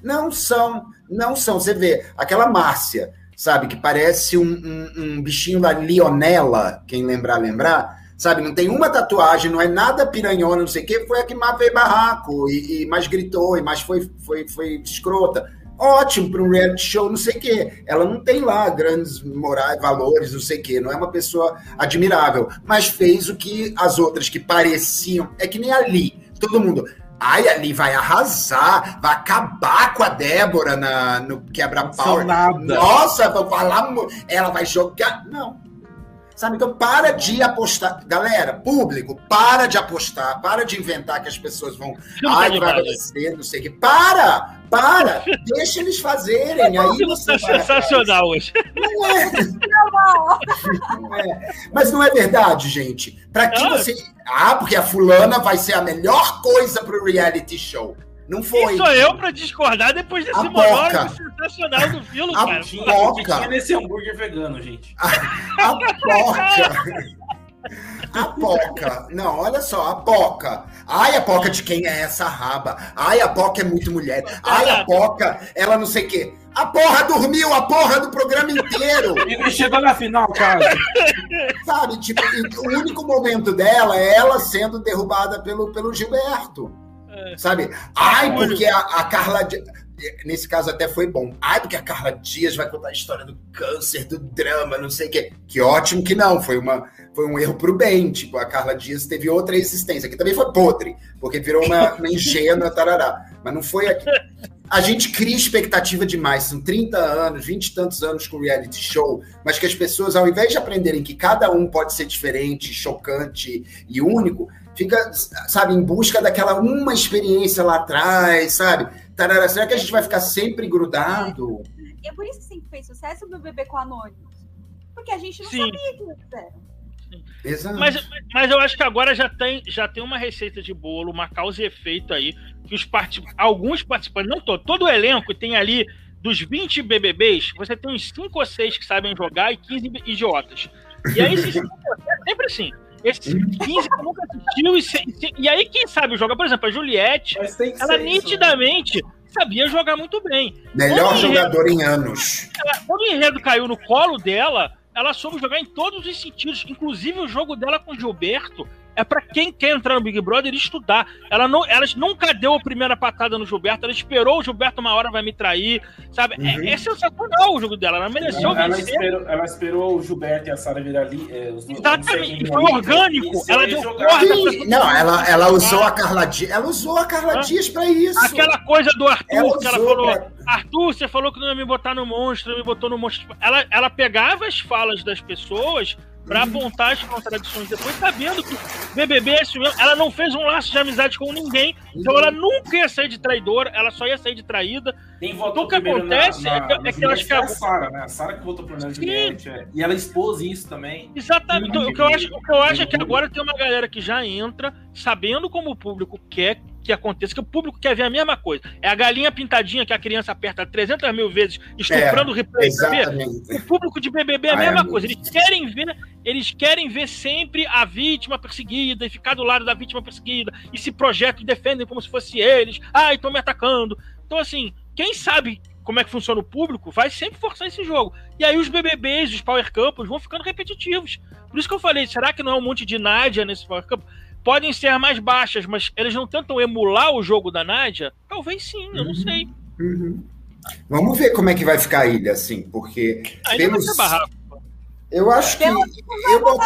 Não são, não são. Você vê, aquela Márcia, sabe, que parece um, um, um bichinho da Lionela, quem lembrar, lembrar, sabe? Não tem uma tatuagem, não é nada piranhona, não sei o quê, foi a que mais veio barraco e, e, mais gritou e mais foi, foi, foi escrota. Ótimo para um reality show, não sei o quê. Ela não tem lá grandes morais, valores, não sei o quê. Não é uma pessoa admirável, mas fez o que as outras que pareciam. É que nem ali. Todo mundo. Ai, ali vai arrasar, vai acabar com a Débora na, no quebra-pau. Nossa, vou falar. Ela vai jogar. Não. Sabe? Então, para de apostar. Galera, público, para de apostar, para de inventar que as pessoas vão. Ai, vai acontecer, não sei o quê. Para! Para! Deixa eles fazerem. Aí você tá sensacional hoje. Não é. não é. Mas não é verdade, gente. Para que você. Ah, porque a fulana vai ser a melhor coisa pro reality show. Não foi. Quem sou eu para discordar depois desse monólogo sensacional do Filo, cara? A poca. Tinha nesse hambúrguer vegano, gente. A, a poca. A poca. Não, olha só, a poca. Ai, a poca de quem é essa raba? Ai, a poca é muito mulher. Ai, a poca, ela não sei o quê. A porra dormiu a porra do programa inteiro. E chegou na final, cara. Sabe, tipo, o único momento dela é ela sendo derrubada pelo, pelo Gilberto. É. Sabe? Ai, porque a, a Carla. Nesse caso até foi bom. Ai, porque a Carla Dias vai contar a história do câncer, do drama, não sei o quê. Que ótimo que não. Foi, uma, foi um erro pro bem. Tipo, a Carla Dias teve outra existência, que também foi podre, porque virou uma, uma ingênua tarará. Mas não foi aqui. A gente cria expectativa demais. São 30 anos, 20 e tantos anos com reality show, mas que as pessoas, ao invés de aprenderem que cada um pode ser diferente, chocante e único, fica, sabe, em busca daquela uma experiência lá atrás, sabe? Tarara, será que a gente vai ficar sempre grudado? E é por isso que sempre fez sucesso o BBB com Anônimos. Porque a gente não Sim. sabia que eles fizeram. Exato. Mas, mas eu acho que agora já tem, já tem uma receita de bolo, uma causa e efeito aí, que os particip... alguns participantes, não todo, todo o elenco tem ali, dos 20 BBBs, você tem uns 5 ou 6 que sabem jogar e 15 idiotas. E aí, esses 5 é sempre assim. Esses 15 que nunca assistiu, e, se, e, aí quem sabe joga, por exemplo, a Juliette, ela nitidamente, sabia jogar muito bem. Melhor jogador em anos. Ela, quando o enredo caiu no colo dela, ela soube jogar em todos os sentidos, inclusive o jogo dela com o Gilberto é para quem quer entrar no Big Brother estudar. Ela não, ela nunca deu a primeira patada no Gilberto, ela esperou o Gilberto uma hora vai me trair, sabe? É, uhum. É, é, sensacional o jogo dela, ela mereceu ela, vencer. Esperou, ela esperou o Gilberto e a Sara vir ali. É, Exatamente, foi orgânico. Ela deu corda Não, ela, ela usou a Carla Dias, ela usou a Carla Dias pra isso. Aquela coisa do Arthur, ela que ela falou, pra... Arthur, você falou que não ia me botar no monstro, me botou no monstro. Ela, ela pegava as falas das pessoas para apontar as contradições depois, sabendo que BBB é isso mesmo. Ela não fez um laço de amizade com ninguém, então ela nunca ia sair de traidora, ela só ia sair de traída. Quem votou então, o que acontece na, na, é, é que acho que a Sara, né? A Sara que votou pro Juliette, é. e ela expôs isso também. Exatamente. Então, o que eu acho, o que eu acho é que agora tem uma galera que já entra sabendo como o público quer que aconteça, que o público quer ver a mesma coisa. É a galinha pintadinha que a criança aperta 300 mil vezes, estuprando é, o replay O público de BBB é a mesma coisa. Eles querem ver, eles querem ver sempre a vítima perseguida e ficar do lado da vítima perseguida e se projetam e defendem como se fosse eles. Ai, estão me atacando. Então, assim, quem sabe como é que funciona o público, vai sempre forçar esse jogo. E aí os BBBs, os Power Couples vão ficando repetitivos. Por isso que eu falei, será que não é um monte de Nádia nesse Power Couple? Podem ser mais baixas, mas eles não tentam emular o jogo da Nádia? Talvez sim, eu não uhum. sei. Uhum. Vamos ver como é que vai ficar a ilha, assim, porque a temos... Eu acho que eu boto,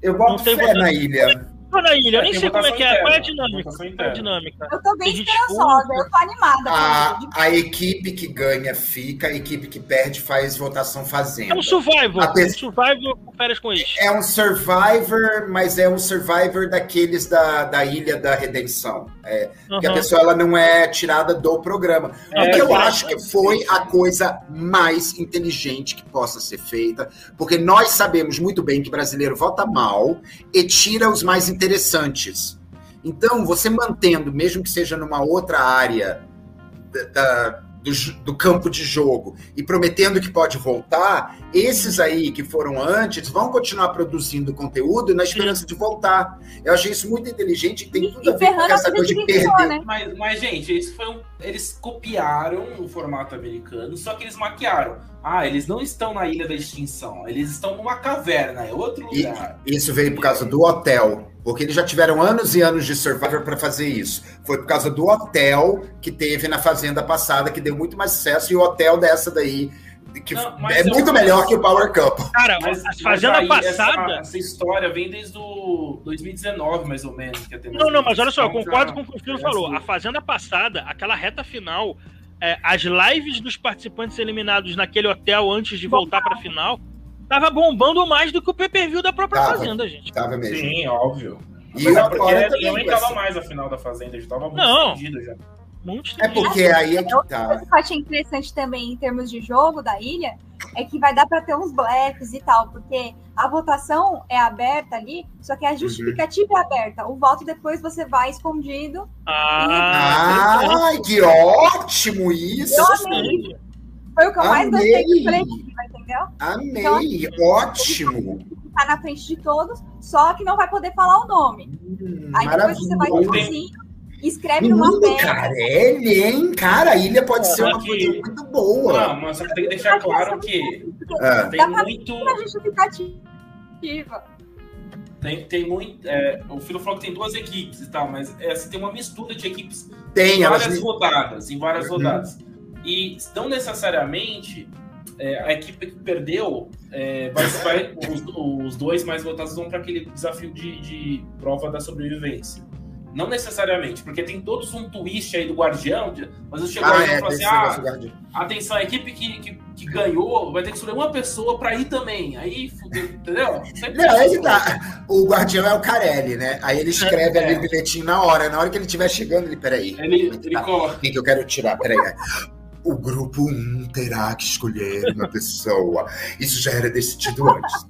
eu boto fé na ilha na ilha, eu nem sei como é que é. Qual é a dinâmica? Qual é a dinâmica? Eu tô bem esperançosa, eu tô animada. A, a equipe que ganha fica, a equipe que perde faz votação fazendo. É um survival. A pe... um survival com férias com isso. É um survivor, mas é um survivor daqueles da, da Ilha da Redenção. É, uhum. Porque a pessoa ela não é tirada do programa. É, o que eu acho que foi a coisa mais inteligente que possa ser feita, porque nós sabemos muito bem que brasileiro vota mal e tira os mais inteligentes interessantes. Então, você mantendo, mesmo que seja numa outra área da, da, do, do, campo de jogo, e prometendo que pode voltar, esses aí que foram antes vão continuar produzindo conteúdo na esperança de voltar. Eu achei isso muito inteligente e tem tudo a ver com essa coisa de perder. Né? Mas, mas, gente, isso foi um, eles copiaram o formato americano, só que eles maquiaram. Ah, eles não estão na Ilha da Extinção, eles estão numa caverna, é outro lugar. E isso veio por causa do hotel. Porque eles já tiveram anos e anos de Survivor para fazer isso. Foi por causa do hotel que teve na Fazenda passada, que deu muito mais sucesso, e o hotel dessa daí, que não, é muito melhor que o Power Cup. Cara, mas, a Fazenda aí, passada. Essa, essa, história vem desde o 2019, mais ou menos. Que não, não, mas olha só, eu concordo com o que o Filo falou. A Fazenda passada, aquela reta final, é, as lives dos participantes eliminados naquele hotel antes de voltar para a final tava bombando mais do que o pay-per-view da própria tava, Fazenda, gente. Tava mesmo. Sim, óbvio. E Mas é porque ninguém nem tava mais a final da Fazenda, já tava muito Não. já. Muito é porque aí é que tá. Eu achei interessante também em termos de jogo da ilha é que vai dar para ter uns blefs e tal, porque a votação é aberta ali, só que a justificativa uhum. é aberta. O voto depois você vai escondido. Ah, e... que ótimo isso! Eu amei. Foi o que eu mais gostei do coletivo, entendeu? Amei, então, assim, ótimo. Tá na frente de todos, só que não vai poder falar o nome. Hum, Aí depois você vai sozinho, escreve Menino, numa pedra. Carelli, hein? Cara, a ilha pode ser uma coisa muito boa. Não, mas só que tem que deixar claro que é. tem muito. justificativa. Tem, tem muito. É, o Filo falou que tem duas equipes e tal, mas é, assim, tem uma mistura de equipes tem, em várias elas... rodadas. Em várias uhum. rodadas. E não necessariamente é, a equipe que perdeu é, vai, vai os, os, dois mais votados vão para aquele desafio de, de, prova da sobrevivência. Não necessariamente, porque tem todos um twist aí do Guardião, mas eu chego ah, é, e falo assim: ah, atenção, a equipe que, que, que, ganhou vai ter que escolher uma pessoa para ir também. Aí, entendeu? Não, ele tá. O Guardião é o Carelli, né? Aí ele escreve é, ali o bilhetinho na hora. Na hora que ele estiver chegando, ele, peraí. Ele, ele tá, coloca. Quem que eu quero tirar? Peraí o grupo 1 terá que escolher uma pessoa. Isso já era decidido antes?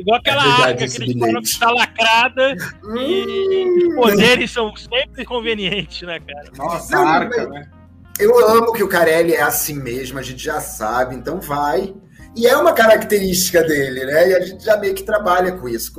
Igual aquela é arca que eles falam que está lacrada e os poderes são sempre convenientes, né, cara? Nossa, Não, arca, né? Eu amo que o Carelli é assim mesmo, a gente já sabe, então vai. E é uma característica dele, né? E a gente já meio que trabalha com isso.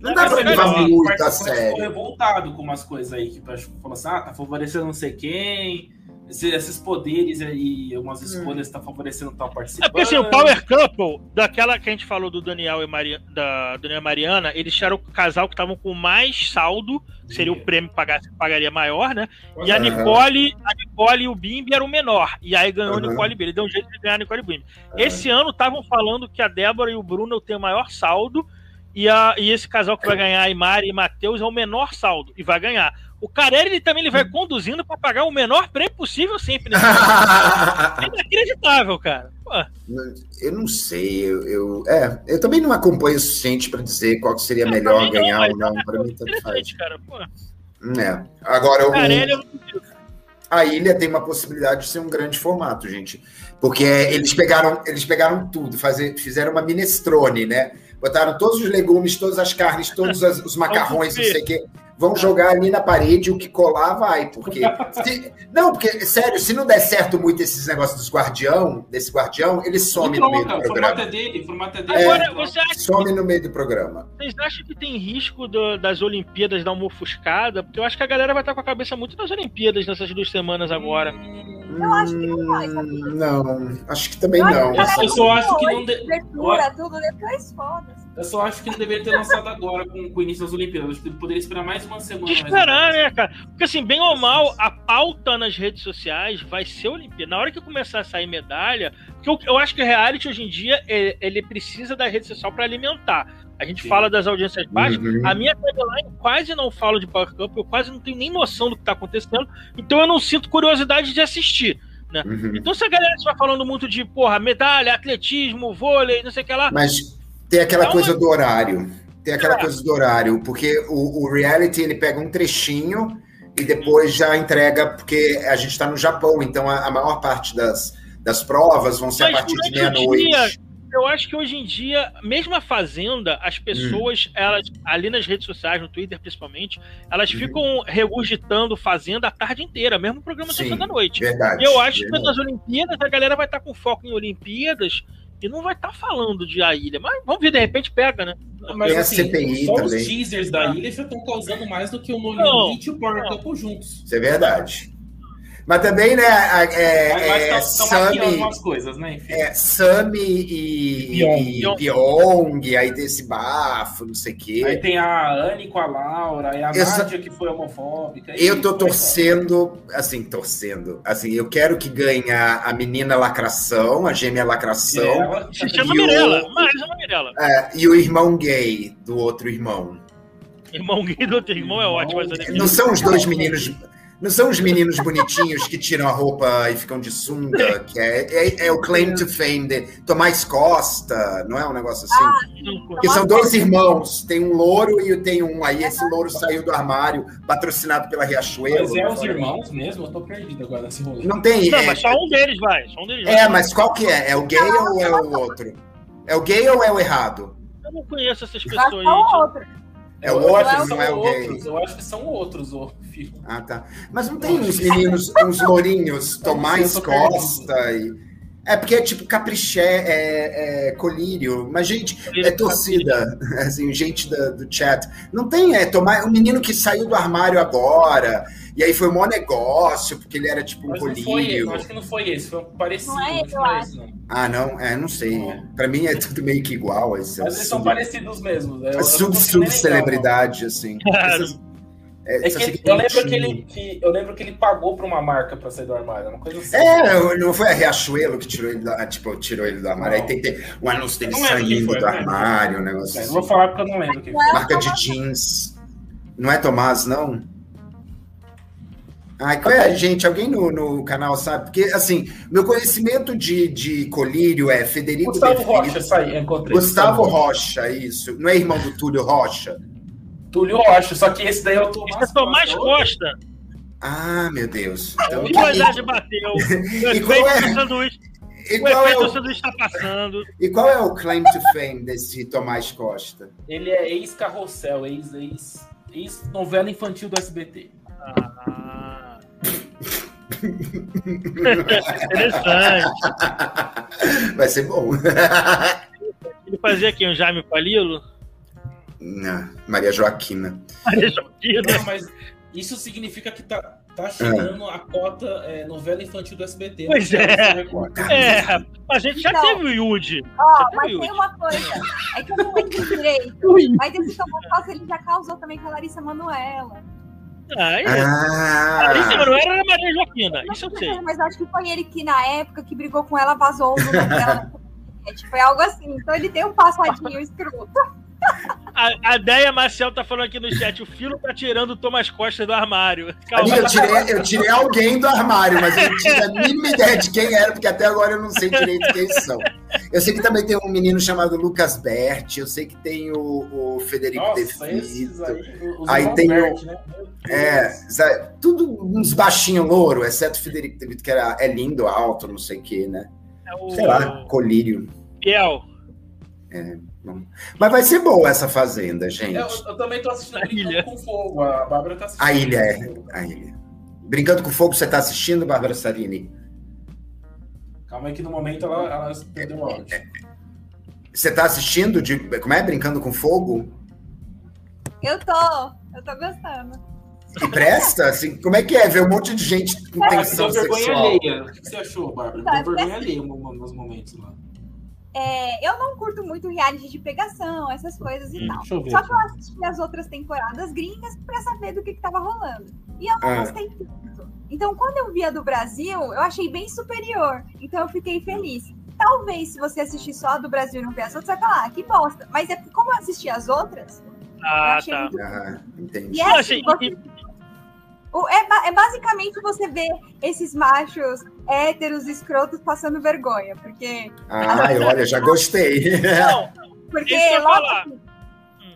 Não, dá pra levar muito a sério. revoltado com umas coisas aí, que falou assim, ah, tá favorecendo não sei quem, esses poderes e umas hum. escolhas estão tá favorecendo tal participante. É porque assim, o Power Couple, daquela que a gente falou do Daniel e Maria, da Daniel e Mariana, eles eram o casal que estavam com mais saldo, seria o prêmio que pagaria maior, né? E a Nicole, a Nicole e o Bimbi eram o menor. E aí ganhou uhum. Nicole Bimbi. Ele deu um jeito de ganhar a Nicole Bimbi. Uhum. Esse ano estavam falando que a Débora e o Bruno têm o maior saldo. E, a, e esse casal que vai ganhar, a Mari e Matheus, é o menor saldo. E vai ganhar. O Carelli ele também ele vai conduzindo para pagar o menor prêmio possível sempre. Né? é inacreditável, cara. Pô. Eu não sei, eu, eu, é, eu também não acompanho o suficiente para dizer qual seria eu melhor ganhar ou não. Para mim, tanto faz. Cara, pô. É. Agora, o, Carelli, eu... a ilha tem uma possibilidade de ser um grande formato, gente. Porque eles pegaram, eles pegaram tudo, fazer, fizeram uma minestrone, né? Botaram todos os legumes, todas as carnes, todos as, os macarrões, não sei o quê vão jogar ali na parede, o que colar vai, porque... Se, não, porque, sério, se não der certo muito esses negócios dos guardião, desse guardião, ele some no meio do programa. O formato é dele, o formato é dele. Agora, você acha some que, no meio do programa. Vocês acham que tem risco do, das Olimpíadas dar uma ofuscada? Porque eu acho que a galera vai estar com a cabeça muito nas Olimpíadas nessas duas semanas agora. Eu acho que não vai, sabia? Não, acho que também eu não. Eu só acho que não... De... tudo, depois foda-se. Eu só acho que não deveria ter lançado agora com, com o início das Olimpíadas. Que poderia esperar mais uma semana. Esperar, né, cara? Porque assim, bem ou mal, a pauta nas redes sociais vai ser Olimpíada. Na hora que começar a sair medalha, porque eu, eu acho que o reality hoje em dia ele precisa da rede social para alimentar. A gente Sim. fala das audiências baixas. Uhum. A minha timeline quase não falo de Power Cup, eu quase não tenho nem noção do que está acontecendo. Então eu não sinto curiosidade de assistir. Né? Uhum. Então, se a galera estiver falando muito de porra, medalha, atletismo, vôlei, não sei o que lá. Mas tem aquela então, coisa do horário. Tem aquela é. coisa do horário, porque o, o, reality ele pega um trechinho e depois já entrega, porque a gente está no Japão, então a, a, maior parte das, das provas vão ser Mas a partir de meia-noite. Eu acho que hoje em dia, mesmo a Fazenda, as pessoas, hum. elas, ali nas redes sociais, no Twitter principalmente, elas hum. ficam regurgitando Fazenda a tarde inteira, mesmo o programa Sim, da noite. Verdade, e eu acho verdade. que nas Olimpíadas a galera vai estar com foco em Olimpíadas e não vai estar tá falando de a ilha, mas vamos ver, de repente pega, né? Mas Tem assim, CPI só também. os teasers da ilha já estão causando mais do que o No Limite e o Power Couple juntos. Isso é verdade. Mas também, né, é, é, é Sami, coisas, né? É, Sami e, e Pyong, aí tem esse bafo, não sei o quê. Aí tem a Anne com a Laura, aí a eu Nádia que foi homofóbica. Eu tô torcendo, assim, torcendo, assim, eu quero que ganhe a, menina lacração, a gêmea lacração. Se chama Mirella, mas chama Mirella. É, e o irmão gay do outro irmão. Irmão gay do outro irmão é ótimo. Não são os dois meninos não são os meninos bonitinhos que tiram a roupa e ficam de sunga, que é, é, é o claim to fame de Tomás Costa, não é um negócio assim? Ah, que são dois irmãos, tem um louro e tem um aí, esse louro saiu do armário, patrociado pela Riachuelo. Mas é os irmãos mesmo? Eu tô perdido agora nesse rolê. Não tem. Não, é, mas só um deles vai. Só um deles é, vai. mas qual que é? É o gay ou é o outro? É o gay ou é o errado? Eu não conheço essas pessoas. Gente. É o outro, não é o gay. Outros, eu acho que são outros, o filho. Ah, tá. Mas não tem uns meninos, uns lourinhos, Tomás Costa e. É porque é tipo capriché, é, é colírio, mas gente, é torcida, assim, gente da, do chat. Não tem, é tomar um menino que saiu do armário agora, e aí foi um maior negócio, porque ele era tipo um Mas colírio. acho que não foi esse, foi um parecido. Não é esse, não é esse, não. Ah, não? É, não sei. Não. Pra mim é tudo meio que igual. Mas eles sub... são parecidos mesmo. Né? Sub, sub celebridade, assim. Essas, é, é que eu lembro que, ele, que, eu lembro que ele pagou para uma marca para sair do armário, uma coisa assim. É, não foi a Riachuelo que tirou ele do, tipo, tirou ele do armário. Não. Aí tem que ter um anúncio dele saindo foi, do armário, um negócio é, assim. Não vou falar porque eu não lembro. Que Marca de jeans. Não é Tomás, não? Ai, é, gente, alguém no, no canal sabe? Porque, assim, meu conhecimento de, de colírio é Federico Gustavo Rocha, sai, encontrei. Gustavo Rocha, isso. Não é irmão do Túlio Rocha? Túlio Rocha, só que esse daí é o Tomás, esse é Tomás Costa. Ah, meu Deus. Então, que verdade bateu. e qual é... sanduíche. E o qual é o sanduíche está passando. E qual é o claim to fame desse Tomás Costa? Ele é ex-carrossel, ex-novela ex, ex infantil do SBT. Ah. Interessante. Vai ser bom. Ele fazia aqui um Jaime Palilo? Não, Maria Joaquina. Maria Joaquina. Não, mas isso significa que tá, tá chegando a cota é, novela infantil do SBT. Pois é. É, a gente já então, teve o Yudi. Ó, mas tem uma coisa. É que eu não lembro direito. mas esse Tomofaço ele já causou também com a Larissa Manoela. Ah, é. Ah. Larissa Manoela era Maria Joaquina, isso eu sei. Mas acho que foi ele que, na época, que brigou com ela, vazou o nome dela. Foi algo assim. Então ele tem um passadinho escroto. A, a Deia Marcel tá falando aqui no chat, o Filo tá tirando o Thomas Costa do armário. Calma. Eu tirei, eu tirei alguém do armário, mas eu não tinha a mínima ideia de quem era, porque até agora eu não sei direito quem são. Eu sei que também tem um menino chamado Lucas Berti, eu sei que tem o, o Federico Nossa, De Vito. Aí, aí tem Bert, o. Né? É, tudo uns baixinhos louro, exceto o Federico De Vito, que era, é lindo, alto, não sei o quê, né? É o... Sei lá, colírio. Piel. É. Mas vai ser boa essa fazenda, gente. Eu, eu também tô assistindo a Brincando ilha. com Fogo. A Bárbara tá assistindo. A ilha, é. A ilha. Brincando com Fogo, você tá assistindo, Bárbara Sarini? Calma aí que no momento ela, ela perdeu o áudio. É, você tá assistindo de. Como é? Brincando com Fogo? Eu tô. Eu tô gostando. E presta? Assim, como é que é ver um monte de gente com tensão sexual? vergonha alheia. O que você achou, Bárbara? Deu vergonha alheia nos momentos lá. É, eu não curto muito reality de pegação, essas coisas e hum, tal. Só que eu assisti as outras temporadas gringas para saber do que, que tava rolando. E eu não ah. gostei muito. Então, quando eu vi a do Brasil, eu achei bem superior. Então, eu fiquei feliz. Talvez, se você assistir só a do Brasil e não ver as outras, você vai falar, ah, que bosta. Mas é como eu assisti as outras, ah, eu achei tá. muito... Ah, entendi. E é, assim, você... É, é, basicamente você ver esses machos héteros escrotos passando vergonha, porque. Ai, olha, já gostei. Não, porque logo,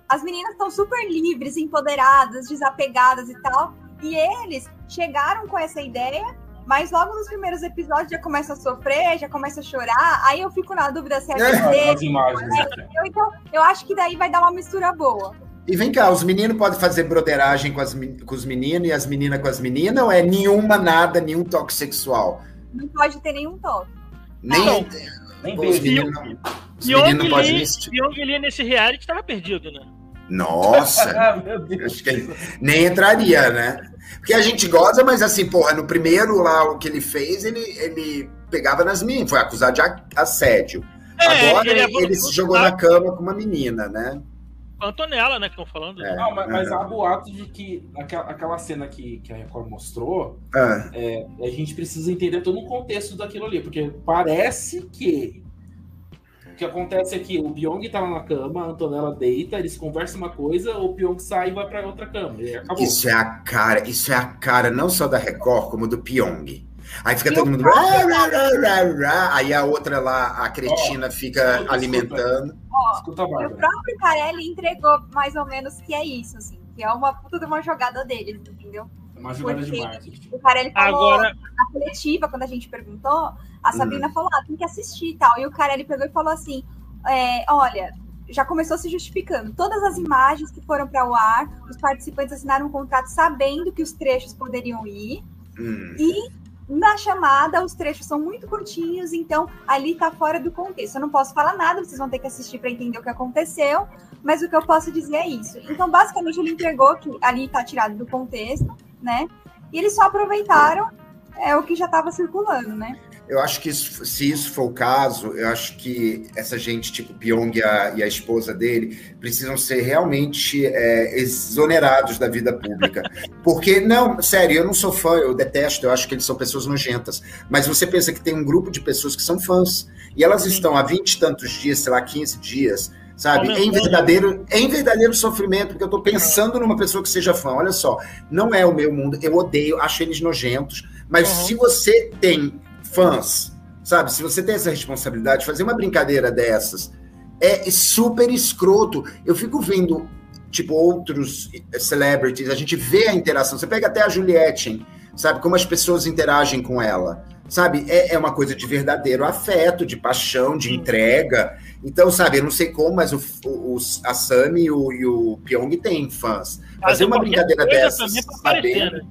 as meninas estão super livres, empoderadas, desapegadas e tal. E eles chegaram com essa ideia, mas logo nos primeiros episódios já começa a sofrer, já começa a chorar. Aí eu fico na dúvida se é, é. As imagens, né? Então, eu acho que daí vai dar uma mistura boa. E vem cá, os meninos podem fazer broderagem com, as, com os meninos e as meninas com as meninas, ou é nenhuma, nada, nenhum toque sexual? Não pode ter nenhum toque. Nem, não, nem os meninos não, os meninos não podem Pyong Lee nesse reality estava perdido, né? Nossa! acho que ele nem entraria, né? Porque a gente goza, mas assim, porra, no primeiro lá o que ele fez, ele, ele pegava nas meninas, foi acusado de assédio. É, Agora ele, ele se jogou na cama com uma menina, né? Antonella, né, que estão falando. É, não, mas, mas é. há boatos de que aquela, aquela cena que, que a Record mostrou, é. é. a gente precisa entender todo o contexto daquilo ali, porque parece que o que acontece é que o Pyong tá lá na cama, a Antonella deita, eles conversam uma coisa, o Pyong sai e vai para outra cama. Isso é a cara, isso é a cara não só da Record, como do Pyong. Aí fica todo mundo. Rá, rá, rá, aí a outra lá, a cretina, oh, fica alimentando. Escuta, o próprio Carelli entregou mais ou menos que é isso, assim, que é uma puta de uma jogada deles, entendeu? É uma jogada Porque de marketing. O Carelli falou Agora... na coletiva, quando a gente perguntou, a Sabrina hum. falou, ah, tem que assistir e tal. E o Carelli pegou e falou assim: é, olha, já começou se justificando. Todas as imagens que foram para o ar, os participantes assinaram um contrato sabendo que os trechos poderiam ir. Hum. E na chamada, os trechos são muito curtinhos, então ali tá fora do contexto. Eu não posso falar nada, vocês vão ter que assistir para entender o que aconteceu, mas o que eu posso dizer é isso. Então, basicamente, ele entregou que ali tá tirado do contexto, né? E eles só aproveitaram é, o que já estava circulando, né? Eu acho que isso, se isso for o caso, eu acho que essa gente, tipo Pyong e a, e a esposa dele, precisam ser realmente é, exonerados da vida pública. Porque, não, sério, eu não sou fã, eu detesto, eu acho que eles são pessoas nojentas. Mas você pensa que tem um grupo de pessoas que são fãs. E elas estão há 20 e tantos dias, sei lá, 15 dias, sabe? Em verdadeiro, em verdadeiro sofrimento, porque eu tô pensando numa pessoa que seja fã. Olha só, não é o meu mundo, eu odeio, acho eles nojentos, mas uhum. se você tem fãs, sabe? Se você tem essa responsabilidade, fazer uma brincadeira dessas é super escroto. Eu fico vendo, tipo, outros celebrities, a gente vê a interação. Você pega até a Juliette, sabe? Como as pessoas interagem com ela. Sabe, é, é uma coisa de verdadeiro afeto, de paixão, de entrega. Então, sabe, eu não sei como, mas o, o, a Sami e o, e o Pyong têm fãs. Fazer uma brincadeira dessas, sabendo,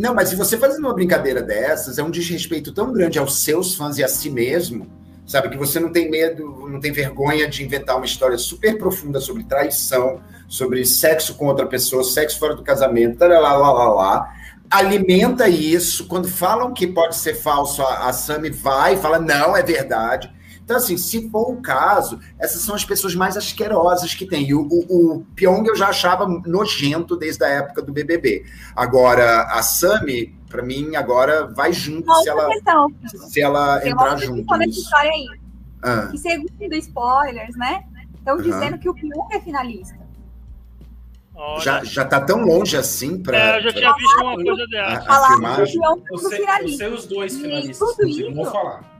não, mas se você fazer uma brincadeira dessas, é um desrespeito tão grande aos seus fãs e a si mesmo, sabe? Que você não tem medo, não tem vergonha de inventar uma história super profunda sobre traição, sobre sexo com outra pessoa, sexo fora do casamento, lá, lá, lá, lá, alimenta isso. Quando falam que pode ser falso, a, a Sami vai e fala, não, é verdade. Então, assim, se for o caso, essas são as pessoas mais asquerosas que tem. E o, o, o Pyong eu já achava nojento desde a época do BBB. Agora, a Sami, para mim, agora vai junto se ela, se ela tem entrar junto. Nessa história aí. Ah. Que segundo spoilers, né? Estão dizendo que o Pyong é finalista. Já, já tá tão longe assim para. É, eu já tinha visto uma coisa dessa. A, a filmagem. Eu sei, eu sei os dois finalistas, não vou falar.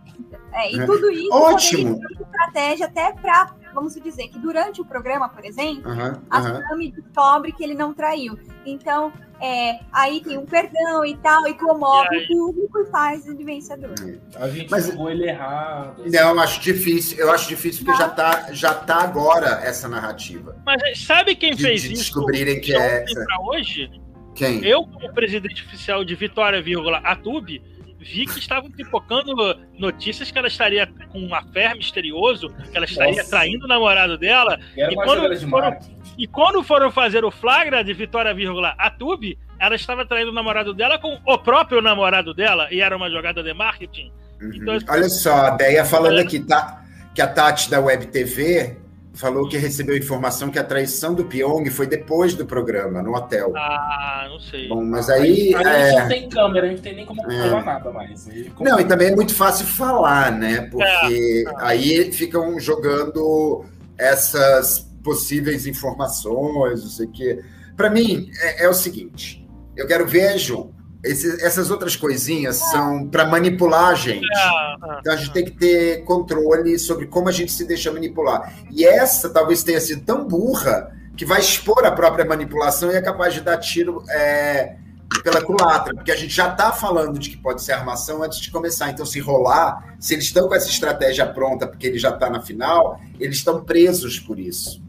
É, e tudo isso Ótimo. estratégia até para, vamos dizer, que durante o programa, por exemplo, uhum, a Sami descobre que ele não traiu. Então, é, aí tem um perdão e tal, e comove o público e faz ele vencedor. A gente Mas, jogou ele errado. Assim. Não, eu acho difícil. Eu acho difícil porque já tá, já tá agora essa narrativa. Mas sabe quem de, fez de isso? Descobrirem que é. hoje? Quem? Eu, como presidente oficial de Vitória, vírgula, Atube, vi que estavam pipocando notícias que ela estaria com um affair misterioso, que ela estaria Nossa. traindo o namorado dela. E quando, foram, e quando foram fazer o flagra de Vitória, vírgula, a Tube, ela estava traindo o namorado dela com o próprio namorado dela, e era uma jogada de marketing. Uhum. Então, Olha só, a Deia falando aqui, tá? Que a Tati da Web TV falou que recebeu informação que a traição do Pyong foi depois do programa, no hotel. Ah, não sei. Bom, mas aí. A, é... gente não tem câmera, a gente tem nem como falar é... nada mais. Não, e também é muito fácil falar, né? Porque é. aí ficam jogando essas possíveis informações, não sei o quê. Para mim, é, é, o seguinte: eu quero ver, João esse, essas outras coisinhas são para manipular a gente. É. Então a gente tem que ter controle sobre como a gente se deixa manipular. E essa talvez tenha sido tão burra que vai expor a própria manipulação e é capaz de dar tiro é, pela culatra, porque a gente já está falando de que pode ser armação antes de começar. Então, se rolar, se eles estão com essa estratégia pronta, porque ele já está na final, eles estão presos por isso.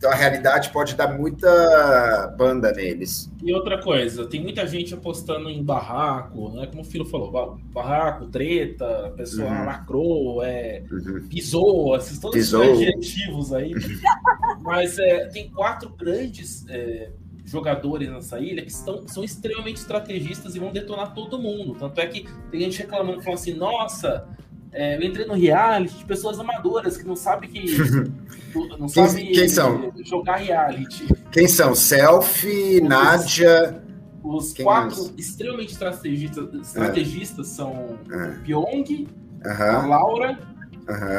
Então a realidade pode dar muita banda neles. E outra coisa, tem muita gente apostando em barraco, né? Como o Filo falou, barraco, treta, a pessoa uhum. lacrou, é, uhum. pisou, esses todos pisou. esses adjetivos aí. Mas é, tem quatro grandes é, jogadores nessa ilha que estão, são extremamente estrategistas e vão detonar todo mundo. Tanto é que tem gente reclamando, falando assim, nossa, é, eu entrei no reality de pessoas amadoras que não sabem que. não sabem quem, são? jogar reality. Quem são? Selfie, Nádia. Os quem quatro mais? extremamente estrategistas, estrategistas é. são é. o Pyong, a Laura,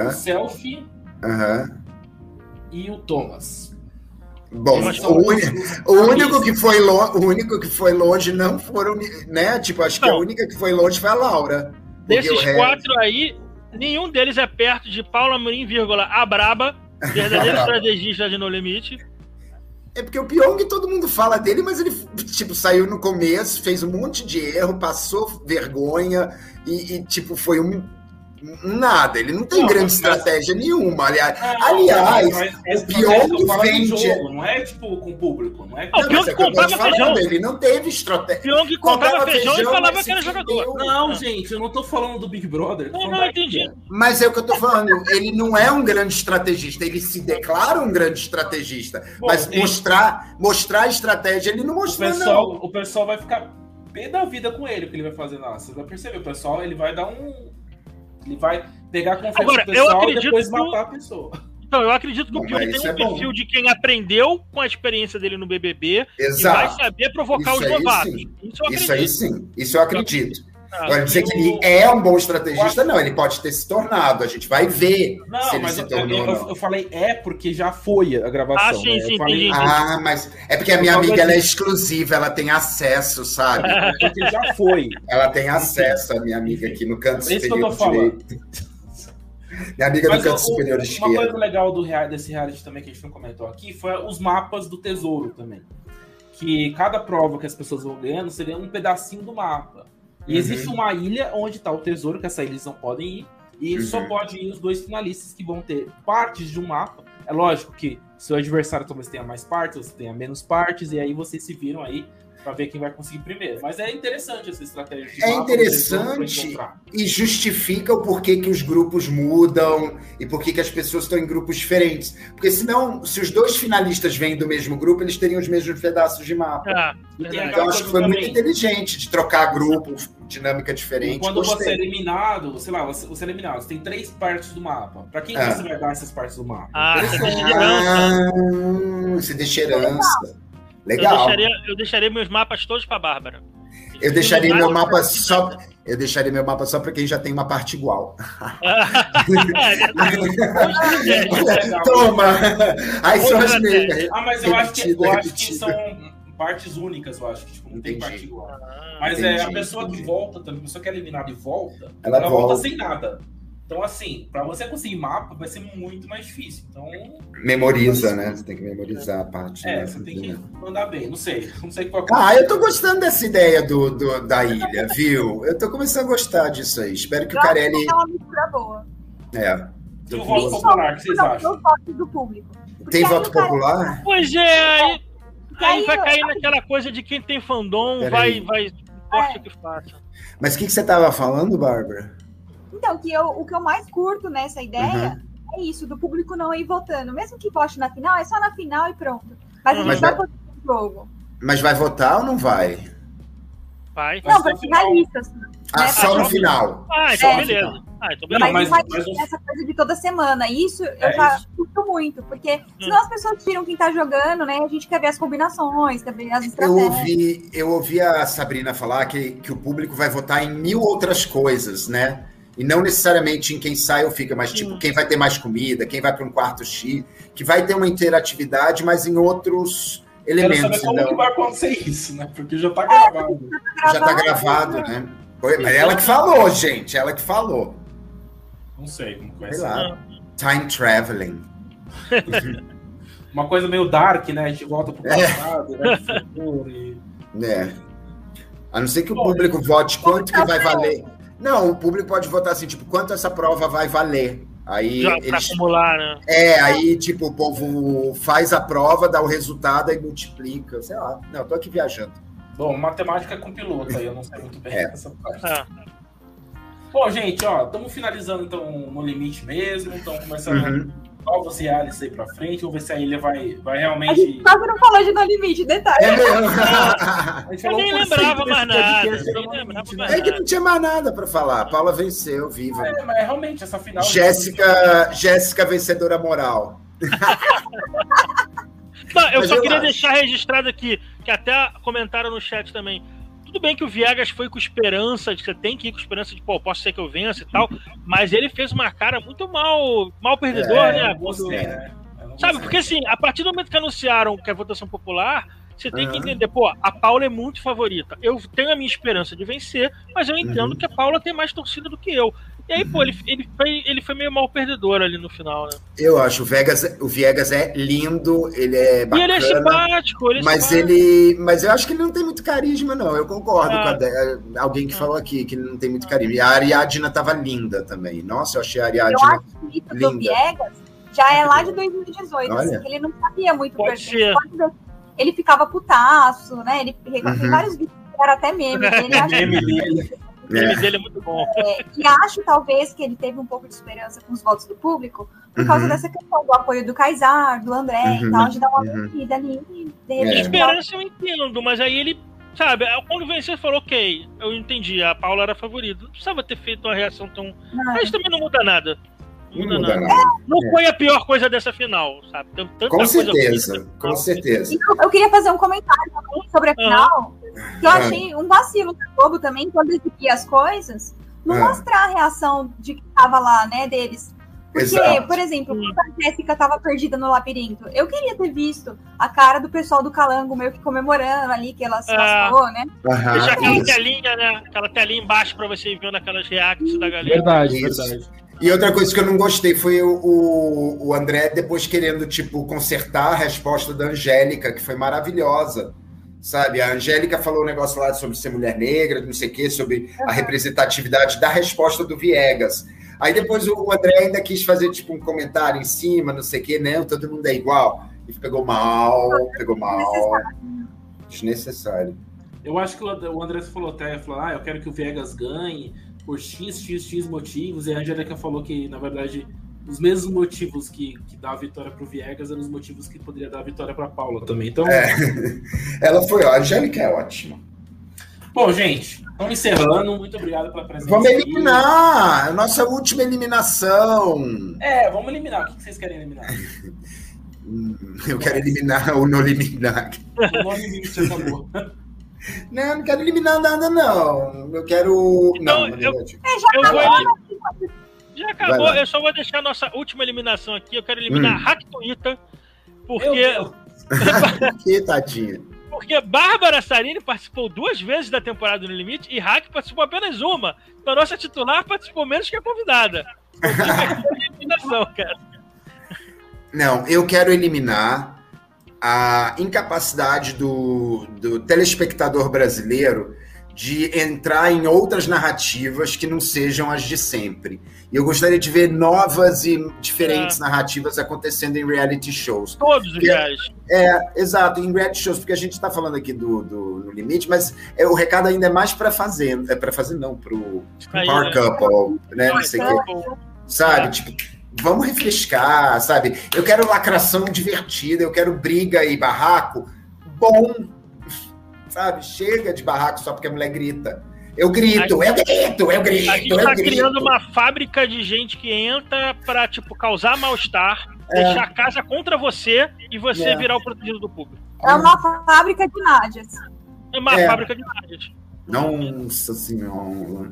o Selfie e o Thomas. Bom, o, o, único que foi longe, o único que foi longe não foram, né? Tipo, acho que a única que foi longe foi a Laura. Desses quatro aí, nenhum deles é perto de Paula Amorim, vírgula, a Braba, verdadeiro estrategista de No Limite. É porque o Pyong todo mundo fala dele, mas ele tipo saiu no começo, fez um monte de erro, passou vergonha e, e tipo foi um Nada, ele não tem não, grande mas... estratégia nenhuma. Aliás, não, aliás mas, o Pyong vende. Jogo, não é tipo com o público, não é? Não, o Pyong é comprava feijão. Ele não teve estratégia. Pyong comprava feijão, feijão e falava que era jogador. Não, gente, eu não tô falando do Big Brother. Não, não, entendi. Mas é o que eu tô falando. Ele não é um grande estrategista. Ele se declara um grande estrategista. Bom, mas tem... mostrar, mostrar a estratégia, ele não mostrou, o pessoal, não. O pessoal vai ficar pé da vida com ele, o que ele vai fazer lá. Você vai perceber, o pessoal ele vai dar um ele vai pegar a confiança Agora, do pessoal e depois matar a pessoa. Então, eu acredito que o Pyong tem um é perfil bom. de quem aprendeu com a experiência dele no BBB Exato. e vai saber provocar isso os novatos. Isso, isso, aí sim, isso eu acredito. Agora, dizer que ele é um bom estrategista, não, ele pode ter se tornado. A gente vai ver não, se ele se tornou. Eu, eu, eu, falei é porque já foi a gravação. Ah, sim, né? sim, falei, entendi, Ah, mas é porque a minha amiga ela é exclusiva, ela tem acesso, sabe? porque já foi. Ela tem acesso, a minha amiga aqui no canto é superior direito. Minha amiga Mas do canto o, superior uma esquerdo. Uma coisa legal do, desse reality também que a gente não comentou aqui foi os mapas do tesouro também. Que cada prova que as pessoas vão ganhando seria um pedacinho do mapa. E uhum. existe uma ilha onde está o tesouro, que essa ilha eles não podem ir. E uhum. só pode ir os dois finalistas que vão ter partes de um mapa. É lógico que seu adversário talvez tenha mais partes, você tenha menos partes, e aí vocês se viram aí para ver quem vai conseguir primeiro. Mas é interessante essa estratégia. De é interessante e justifica o porquê que os grupos mudam e porquê que as pessoas estão em grupos diferentes. Porque senão, se os dois finalistas vêm do mesmo grupo, eles teriam os mesmos pedaços de mapa. Ah, então acho que foi também. muito inteligente de trocar grupos, dinâmica diferente. E quando Gostei. você é eliminado, sei lá, você, você é eliminado, você tem três partes do mapa. Para quem ah. você vai dar essas partes do mapa? Ah, você deixa herança. Ah, você deixa herança. Legal. Eu deixaria, eu deixaria meus mapas todos para Bárbara. Eu deixaria meu mapa só. Eu deixaria meu mapa só para quem já tem uma parte igual. Toma! Aí são as meias. Ah, mas eu acho, que, eu acho que são partes únicas, eu acho que tipo, não Entendi. tem parte igual. Ah, mas Entendi. é a pessoa que volta também, a pessoa que é eliminada e volta, ela, ela volta. volta sem nada. Então, assim, para você conseguir mapa vai ser muito mais difícil. Então. Memoriza, né? Você tem que memorizar a parte. É, você tem que mandar bem. Não sei. Não sei qual Ah, eu tô gostando dessa ideia do, do da ilha, viu? Eu tô começando a gostar disso aí. Espero que eu o Carelli. É uma mistura boa. É. E o voto popular, o que vocês acham? O voto do público. Tem voto popular? Pois é, aí, aí vai cair naquela coisa de quem tem fandom vai, vai, corte é. que faça. Mas o que, que você tava falando, Bárbara? Então, que eu, o que eu mais curto nessa ideia uhum. é isso, do público não ir votando. Mesmo que vote na final, é só na final e pronto. Mas a gente vai votar no jogo. Mas vai votar ou não vai? Vai. Não, para finalistas. Ah, né? só no final. Ah, então é. beleza. Ah, então beleza. Mas, mas, mas essa coisa de toda semana. Isso eu é já isso. curto muito, porque hum. senão as pessoas tiram quem tá jogando, né? A gente quer ver as combinações, quer ver as estratégias. Eu ouvi, eu ouvi a Sabrina falar que, que o público vai votar em mil outras coisas, né? E não necessariamente em quem sai ou fica, mas tipo, quem vai ter mais comida, quem vai para um quarto X, que vai ter uma interatividade, mas em outros elementos. Quero saber como então... que vai acontecer isso, né? Porque já está gravado. Já está gravado, né? Mas ela que falou, gente, ela que falou. Não sei, não conhece. Sei lá. Time traveling. uma coisa meio dark, né? A gente volta pro é. passado, é. né? É. A não ser que o público vote quanto que vai valer. Não, o público pode votar assim, tipo, quanto essa prova vai valer. Aí Já eles... acumular, né? É, aí, tipo, o povo faz a prova, dá o resultado e multiplica, sei lá. Não, tô aqui viajando. Bom, matemática é com piloto aí, eu não sei muito bem é. essa parte. Ah. Bom, gente, ó, estamos finalizando então no limite mesmo, então começando uhum novos reais aí pra frente. Vamos ver se a ilha vai, vai realmente. A gente quase não falou de No Limite, detalhe. É mesmo. Eu nem lembrava mais nada. É que não tinha mais nada pra falar. A Paula venceu, viva. É, mas realmente, essa final. Jéssica, Jéssica vencedora moral. Não, eu mas só eu queria acho. deixar registrado aqui, que até comentaram no chat também. Tudo bem que o Viegas foi com esperança, de que você tem que ir com esperança de, pô, posso ser que eu vença e tal, mas ele fez uma cara muito mal, mal perdedor, é, né? Quando, é, sabe, porque assim, a partir do momento que anunciaram que é votação popular, você tem uhum. que entender, pô, a Paula é muito favorita. Eu tenho a minha esperança de vencer, mas eu entendo uhum. que a Paula tem mais torcida do que eu. E aí, pô, ele, ele, foi, ele foi meio mal perdedor ali no final, né? Eu acho, o Vegas, o Viegas é lindo, ele é bacana. E ele é simpático, ele é mas simpático. ele. Mas eu acho que ele não tem muito carisma, não. Eu concordo ah. com a, eh, alguém que ah. falou aqui que ele não tem muito carisma. E a Ariadna tava linda também. Nossa, eu achei a Ariadna. Eu acho que isso linda. do Viegas já é lá de 2018, assim, ele não sabia muito Pode ser. Ele ficava putaço, né? Ele uhum. tem vários vídeos que era até meme. Ele acha o meme é. dele é muito bom. É, e acho, talvez, que ele teve um pouco de esperança com os votos do público, por causa uhum. dessa questão do apoio do Kaysar, do André uhum. e tal, de dar uma uhum. ali. Dele, é. Esperança eu entendo, mas aí ele sabe, quando venceu, falou, ok, eu entendi, a Paula era a favorita. Não precisava ter feito uma reação tão. Não. Mas também não muda nada. Não, muda nada. nada. não foi a pior coisa dessa final, sabe? Tem tanta com certeza, com certeza. Então, eu queria fazer um comentário sobre a final. Que eu é. achei um vacilo do Globo também, quando exibia as coisas, não é. mostrar a reação de quem tava lá, né, deles. Porque, Exato. por exemplo, quando a Jéssica tava perdida no labirinto, eu queria ter visto a cara do pessoal do Calango meio que comemorando ali, que ela se lascou, é. né? Uhum, Deixa aquela telinha, né? Aquela telinha embaixo pra você ir vendo aquelas reacts da galera. Verdade, Isso. verdade. E outra coisa que eu não gostei foi o, o, o André depois querendo, tipo, consertar a resposta da Angélica, que foi maravilhosa sabe? A Angélica falou um negócio lá sobre ser mulher negra, não sei o quê, sobre a representatividade da resposta do Viegas. Aí depois o André ainda quis fazer tipo um comentário em cima, não sei o quê, né? Todo mundo é igual. E pegou mal, pegou mal. Desnecessário. Eu acho que o André falou até, falou, ah, eu quero que o Viegas ganhe por X, X, X motivos, e a Angélica falou que, na verdade, os mesmos motivos que, que dá a vitória para o Viegas eram os motivos que poderia dar a vitória para Paula também. Então, é. ela foi, a Angélica é ótima. Bom, gente, vamos encerrando. Muito obrigado pela presença. Vamos eliminar! Aqui. Nossa última eliminação. É, vamos eliminar. O que vocês querem eliminar? Eu quero eliminar ou não eliminar. O nome limite acabou. Não, não quero eliminar nada, não. Eu quero. Então, não, eu, é, já, eu vou já acabou, eu só vou deixar a nossa última eliminação aqui. Eu quero eliminar hum. Hack Twitter, porque. que tadinha. Porque Bárbara Sarini participou duas vezes da temporada No Limite e Hack participou apenas uma. Então a nossa titular participou menos que a convidada. eliminação, cara. Não, eu quero eliminar a incapacidade do, do telespectador brasileiro de entrar em outras narrativas que não sejam as de sempre. E eu gostaria de ver novas e diferentes é. narrativas acontecendo em reality shows. Todos os é, é, exato, em reality shows, porque a gente está falando aqui do, do No Limite, mas é, o recado ainda é mais para fazer, é para fazer não, para o Power Couple, né? Não sei que, sabe, é. tipo vamos refrescar, sabe? Eu quero lacração divertida, eu quero briga e barraco bom, sabe? Chega de barraco só porque a mulher grita. Eu grito, eu grito, eu grito. A gente tá grito. criando uma fábrica de gente que entra pra, tipo, causar mal-estar, é. deixar a casa contra você e você é. virar o protegido do público. É uma fábrica de nádias. É uma é. fábrica de nádias. Nossa senhora.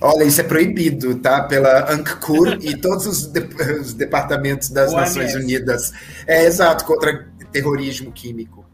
Olha, isso é proibido, tá? Pela ANCCUR e todos os, de, os departamentos das o Nações MS. Unidas. É exato, contra terrorismo químico.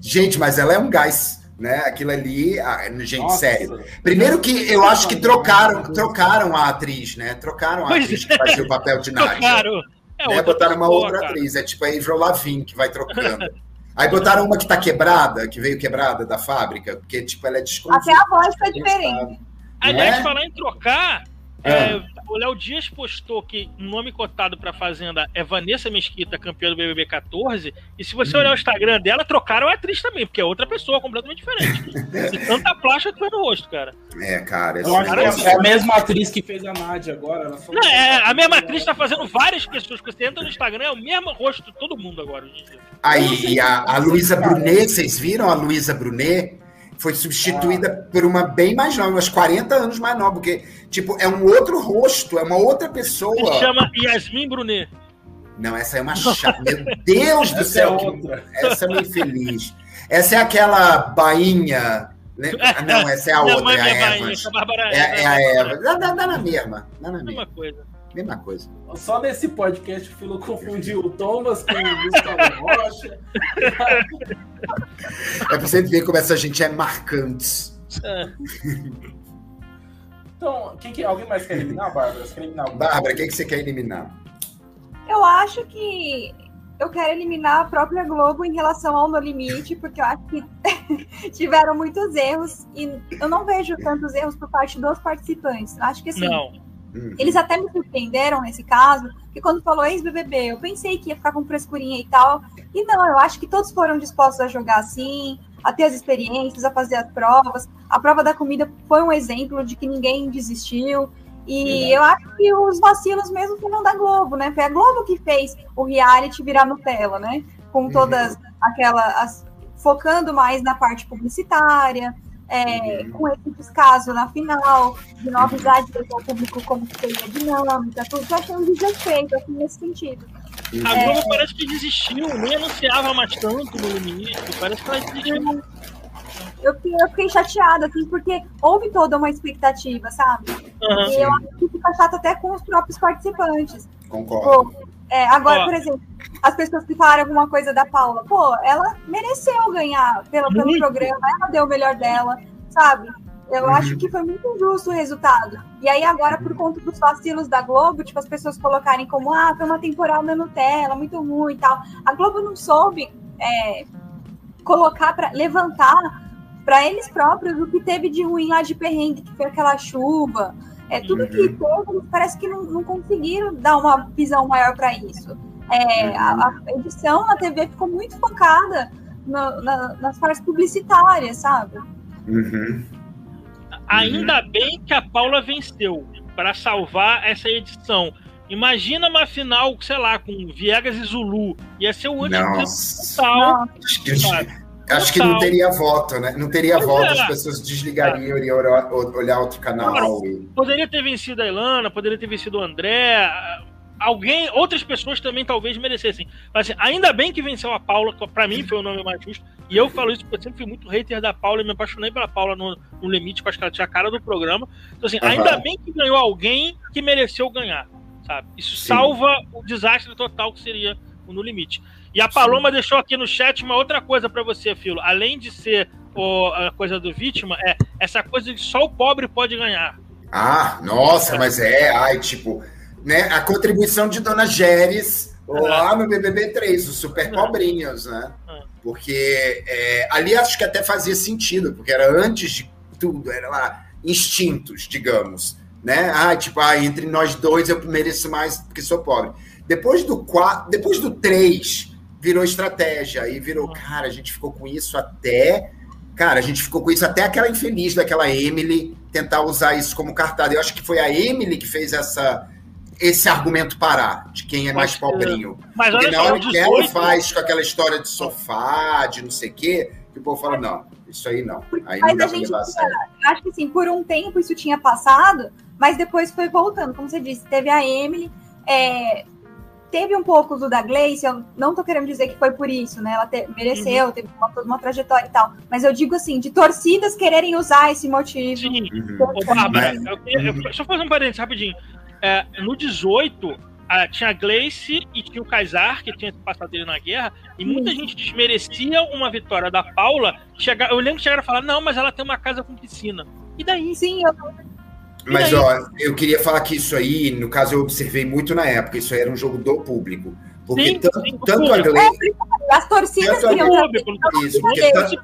gente, mas ela é um gás, né? Aquilo ali, gente, Nossa. sério. Primeiro que eu acho que trocaram, trocaram a atriz, né? Trocaram a atriz que fazia o papel de Nádia. Trocaram. É né? Botaram uma outra atriz, é tipo a Avril Lavigne que vai trocando. Aí botaram uma que tá quebrada, que veio quebrada da fábrica, porque, tipo, ela é desconhecida. Até a voz foi diferente. Aliás, é? falar em trocar, é. É, o Léo Dias postou que o nome cotado para Fazenda é Vanessa Mesquita, campeã do BBB 14. E se você hum. olhar o Instagram dela, trocaram a atriz também, porque é outra pessoa completamente diferente. e tanta plástica que foi no rosto, cara. É, cara. Eu acho que é a mesma atriz que fez a Nádia agora. Não, é, a mesma atriz tá fazendo várias pessoas. Você entra no Instagram, é o mesmo rosto de todo mundo agora. Aí, a, a Luísa Brunet, vocês viram a Luísa Brunet? Foi substituída por uma bem mais nova, uns 40 anos mais nova, porque, tipo, é um outro rosto, é uma outra pessoa. Se chama Yasmin Brunet. Não, essa é uma chata. Meu Deus do é céu, é essa é uma infeliz. Essa é aquela bainha. Né? Não, essa é a outra, é a Eva. É, é, a Eva. Dá, dá, dá na mesma. Dá na mesma coisa. Mesma coisa. Só nesse podcast o Filo confundiu o Thomas com o Gustavo Rocha. É pra você ver como essa gente é marcante. É. Então, quem que, alguém mais quer eliminar, Bárbara? Você quer eliminar Bárbara, quem que você quer eliminar? Eu acho que eu quero eliminar a própria Globo em relação ao No Limite, porque eu acho que tiveram muitos erros e eu não vejo tantos erros por parte dos participantes. Acho que assim. Não Uhum. Eles até me surpreenderam nesse caso, que quando falou ex-BBB, eu pensei que ia ficar com frescurinha e tal. E não, eu acho que todos foram dispostos a jogar assim, a ter as experiências, a fazer as provas. A prova da comida foi um exemplo de que ninguém desistiu. E eu acho que os vacilos mesmo foram da Globo, né? Foi a Globo que fez o reality virar Nutella, né? Com uhum. todas aquelas. focando mais na parte publicitária, é, com esse descaso na final, de não avisar de ao público como que seria a dinâmica, tudo já foi um desrespeito assim, nesse sentido. A é... Globo parece que desistiu, nem anunciava mais tanto no limite, parece que ela desistiu. Eu fiquei, eu fiquei chateada, assim, porque houve toda uma expectativa, sabe? Uhum, e eu acho que fica chato até com os próprios participantes. Concordo. Pô, é, agora, por exemplo, as pessoas que falaram alguma coisa da Paula, pô, ela mereceu ganhar pelo, pelo programa, ela deu o melhor dela, sabe? Eu uhum. acho que foi muito injusto o resultado. E aí, agora, por conta dos vacilos da Globo, tipo, as pessoas colocarem como, ah, foi uma temporada Nutella, muito ruim e tal. A Globo não soube é, colocar para levantar para eles próprios o que teve de ruim lá de perrengue, que foi aquela chuva, é tudo uhum. que teve, parece que não, não conseguiram dar uma visão maior para isso. É, a, a, edição na TV ficou muito focada no, na, nas partes publicitárias, sabe? Uhum. Ainda bem que a Paula venceu para salvar essa edição. Imagina uma final, sei lá, com Viegas e Zulu. Ia ser o último total. Acho que, acho que não teria voto, né? Não teria pois voto, é. as pessoas desligariam e iriam olhar outro canal. e... Poderia ter vencido a Ilana, poderia ter vencido o André. Alguém, outras pessoas também talvez merecessem. Mas assim, ainda bem que venceu a Paula, para mim foi o nome mais justo. E eu falo isso porque eu sempre fui muito hater da Paula e me apaixonei pela Paula no, no limite, com acho que ela tinha a cara do programa. Então, assim, uhum. ainda bem que ganhou alguém que mereceu ganhar sabe? Isso Sim. salva o desastre total que seria o No Limite. E a Paloma Sim. deixou aqui no chat uma outra coisa para você, Filo. Além de ser o, a coisa do vítima, é essa coisa de só o pobre pode ganhar. Ah, nossa, mas é, ai, tipo, né? A contribuição de Dona Géres lá no BBB 3, os super pobrinhos, né? Porque é, ali acho que até fazia sentido, porque era antes de tudo, era lá instintos, digamos né? Ah, tipo, ah, entre nós dois eu mereço mais porque sou pobre. Depois do quatro, depois do três, virou estratégia e virou, cara, a gente ficou com isso até, cara, a gente ficou com isso até aquela infeliz daquela Emily tentar usar isso como cartada. Eu acho que foi a Emily que fez essa esse argumento parar de quem é mais pobrinho. Mas Porque na hora que ela faz com aquela história de sofá, de não sei o quê, que o povo fala, não, isso aí não. Aí Mas não dá a gente, acho que assim, por um tempo isso tinha passado, mas depois foi voltando, como você disse, teve a Emily, é, teve um pouco do da Gleice, eu não tô querendo dizer que foi por isso, né? Ela te, mereceu, uhum. teve uma, toda uma trajetória e tal. Mas eu digo assim, de torcidas quererem usar esse motivo. Sim. Uhum. Bárbara, eu, eu, eu fazer um parênteses rapidinho. É, no 18, a, tinha a Gleice e tinha o Kaysar, que tinha passado ele na guerra, e muita gente desmerecia uma vitória da Paula. Chega, eu lembro que chegaram a falar, não, mas ela tem uma casa com piscina. E daí? Sim, eu mas, ó, eu queria falar que isso aí, no caso, eu observei muito na época, isso aí era um jogo do público. Porque sim, tanto, sim, tanto a Gleice. É, as torcidas tanto a, público, isso, porque, tanto,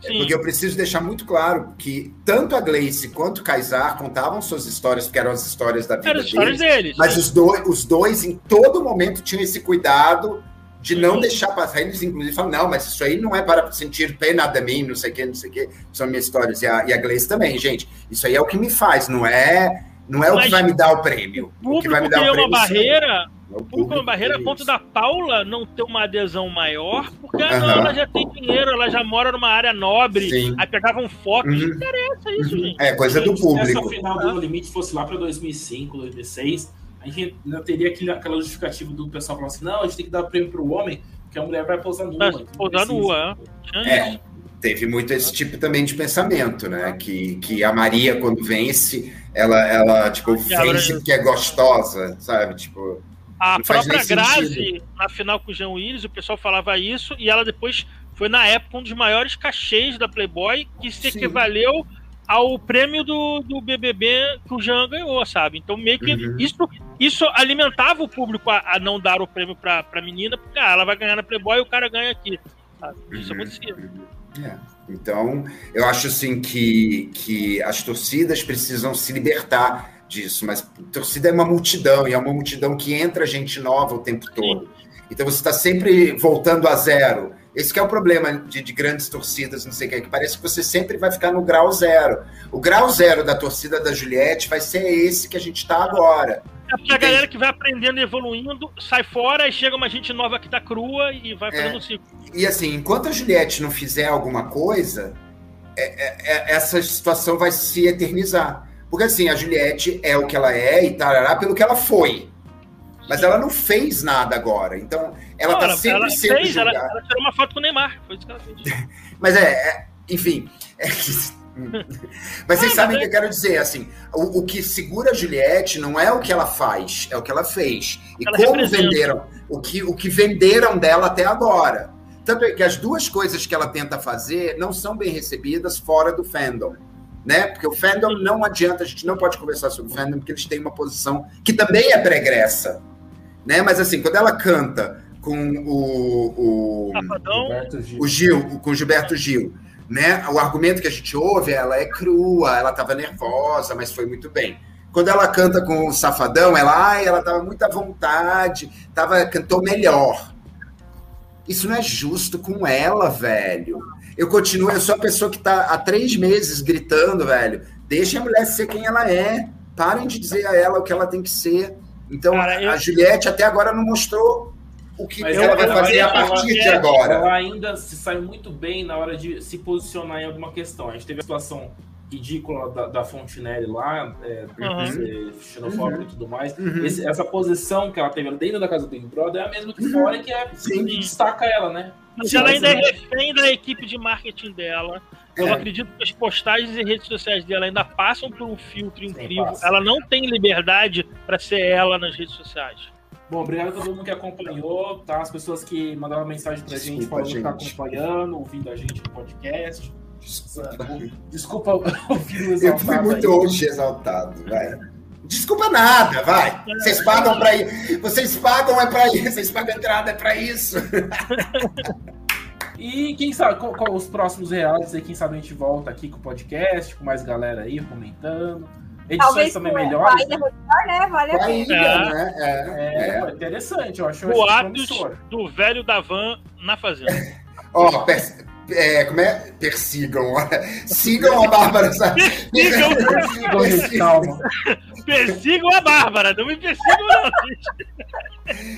porque eu preciso deixar muito claro que tanto a Gleice quanto o Kaysar contavam suas histórias, porque eram as histórias da vida deles, deles, Mas os dois, os dois, em todo momento, tinham esse cuidado de não uhum. deixar passar. Eles, inclusive, falam: não, mas isso aí não é para sentir pena de mim, não sei o que, não sei o que. São minhas histórias. E a, e a Gleice também, gente. Isso aí é o que me faz, não é, não é o que vai me dar o prêmio. O, o que vai me dar o prêmio. Uma barreira, é o público uma barreira a ponto da Paula não ter uma adesão maior, porque uhum. não, ela já tem dinheiro, ela já mora numa área nobre, Sim. aí pegava um foco, uhum. não interessa isso, uhum. gente. É coisa do público. Se o final do limite fosse lá para 2005, 2006 a gente não teria aquele, aquela justificativa do pessoal falando assim, não, a gente tem que dar prêmio para o homem, porque a mulher vai pousar nua. Vai pousar nua, é. é. Teve muito esse tipo também de pensamento, né? Que, que a Maria, quando vence, ela, ela tipo, vence porque é gostosa, sabe? Tipo. A própria Grazi, na final com o Jean Willis, o pessoal falava isso, e ela depois foi, na época, um dos maiores cachês da Playboy, que se Sim. equivaleu ao prêmio do, do BBB que o Jean ganhou, sabe? Então, meio que uhum. isso, isso alimentava o público a, a, não dar o prêmio pra, pra menina, porque ah, ela vai ganhar na Playboy e o cara ganha aqui. Sabe? Isso uhum. acontecia. É. Então, eu acho assim que, que as torcidas precisam se libertar disso, mas torcida é uma multidão, e é uma multidão que entra gente nova o tempo todo. Sim. Então você está sempre voltando a zero. Esse é o problema de, de, grandes torcidas, não sei o que, que parece que você sempre vai ficar no grau zero. O grau zero da torcida da Juliette vai ser esse que a gente está agora. É porque a galera que vai aprendendo e evoluindo sai fora e chega uma gente nova que tá crua e vai fazendo é, ciclo. E assim, enquanto a Juliette não fizer alguma coisa, é, é, é, essa situação vai se eternizar. Porque assim, a Juliette é o que ela é e tarará pelo que ela foi. Mas ela não fez nada agora. Então, ela está sempre ela sendo fez, julgada. Ela, ela, tirou uma foto com o Neymar. Foi isso que ela fez. Mas é, é enfim. É mas vocês sabem o que eu quero dizer, assim, o, o, que segura a Juliette não é o que ela faz, é o que ela fez. E ela como representa. venderam, o que, o que venderam dela até agora. Tanto é que as duas coisas que ela tenta fazer não são bem recebidas fora do fandom. Né? Porque o fandom não adianta, a gente não pode conversar sobre o fandom, porque eles têm uma posição que também é pregressa né? Mas assim, quando ela canta com o, o, o Gil, com o Gilberto Gil, né? O argumento que a gente ouve, ela é crua, ela estava nervosa, mas foi muito bem. Quando ela canta com o Safadão, ela, ai, ela tava muita vontade, tava, cantou melhor. Isso não é justo com ela, velho. Eu continuo, eu sou a pessoa que tá há três meses gritando, velho. Deixa a mulher ser quem ela é. Parem de dizer a ela o que ela tem que ser. Então, Cara, eu... a Juliette até agora não mostrou o que Mas ela vai fazer a partir de agora. Ela ainda se sai muito bem na hora de se posicionar em alguma questão. A gente teve a situação ridícula da, da Fontenelle lá, é, uhum. xenofóbica uhum. e tudo mais. Uhum. Esse, essa posição que ela teve dentro da casa do Big Brother é a mesma que fora, que é Sim. que destaca ela, né? Mas ela ainda é refém da equipe de marketing dela. Eu é. acredito que as postagens e redes sociais dela ainda passam por um filtro incrível. Ela não tem liberdade para ser ela nas redes sociais. Bom, obrigado a todo mundo que acompanhou, tá? As pessoas que mandaram mensagem pra Desculpa, gente podem estar acompanhando, ouvindo a gente no podcast. Desculpa, o filho exaltado. Eu fui muito aí. hoje exaltado, vai. Desculpa nada, vai. Vocês pagam para isso. Vocês pagam é para isso. Vocês pagam entrada é para isso. E quem sabe, com, com os próximos reais, aí, quem sabe a gente volta aqui com o podcast, com mais galera aí comentando. Edições Talvez também melhores. Né? né? Vale a pena. É, né? é, é, é, interessante, eu acho. Boatos do velho da van na fazenda. Ó, oh, é, como é? Persigam. Sigam a Bárbara. Persigam, persigam, calma. Persigam a Bárbara, não me persigam, não.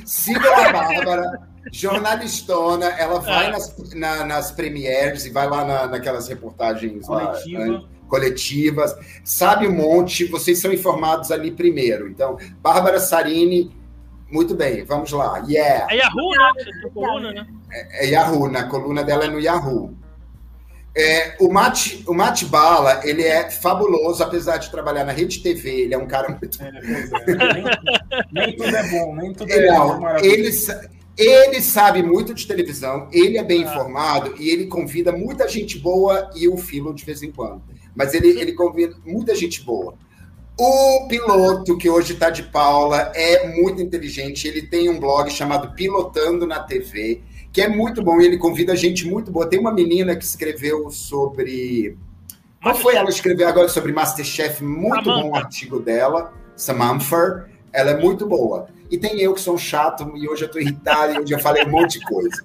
Sigam a Bárbara, jornalistona. Ela vai ah. nas, na, nas premieres e vai lá na, naquelas reportagens Coletiva. lá, coletivas. Sabe um monte, vocês são informados ali primeiro. Então, Bárbara Sarini muito bem, vamos lá. Yeah. É Yahoo, né? Você coluna, né? É, é Yahoo, na coluna dela é no Yahoo. É, o Mate, o Mate Bala, ele é fabuloso, apesar de trabalhar na Rede TV, ele é um cara muito. É, é. nem, nem, tudo é bom, nem tudo é Não, ele, ele sabe muito de televisão, ele é bem ah. informado e ele convida muita gente boa e o Filo de vez em quando. Mas ele, ele convida muita gente boa. O piloto, que hoje está de Paula, é muito inteligente. Ele tem um blog chamado Pilotando na TV, que é muito bom. E ele convida gente muito boa. Tem uma menina que escreveu sobre. Qual foi ela escreveu agora sobre Masterchef? Muito Samantha. bom o artigo dela, Samantha. Ela é muito boa. E tem eu que sou um chato e hoje eu estou irritado e hoje eu falei um monte de coisa.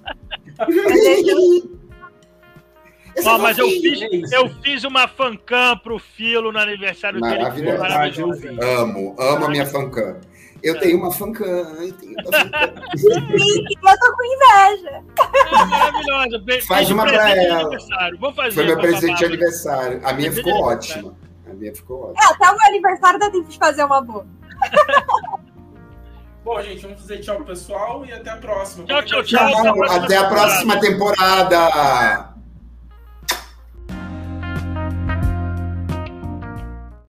Ó, mas eu fiz, eu fiz uma fancam pro Filo no aniversário dele. Maravilhoso. Amo, amo a minha fancam. Eu é. tenho uma fancam, eu tenho uma fancam. eu tô com inveja. É maravilhosa. Faz uma pra ela. Vou fazer. Foi meu presente de aniversário. A minha ficou ótima. A minha ficou ótima. É, até o meu aniversário dá tempo de fazer uma boa. Bom, gente, vamos dizer tchau pro pessoal e até a próxima. Tchau, tchau, tchau. Até a próxima temporada.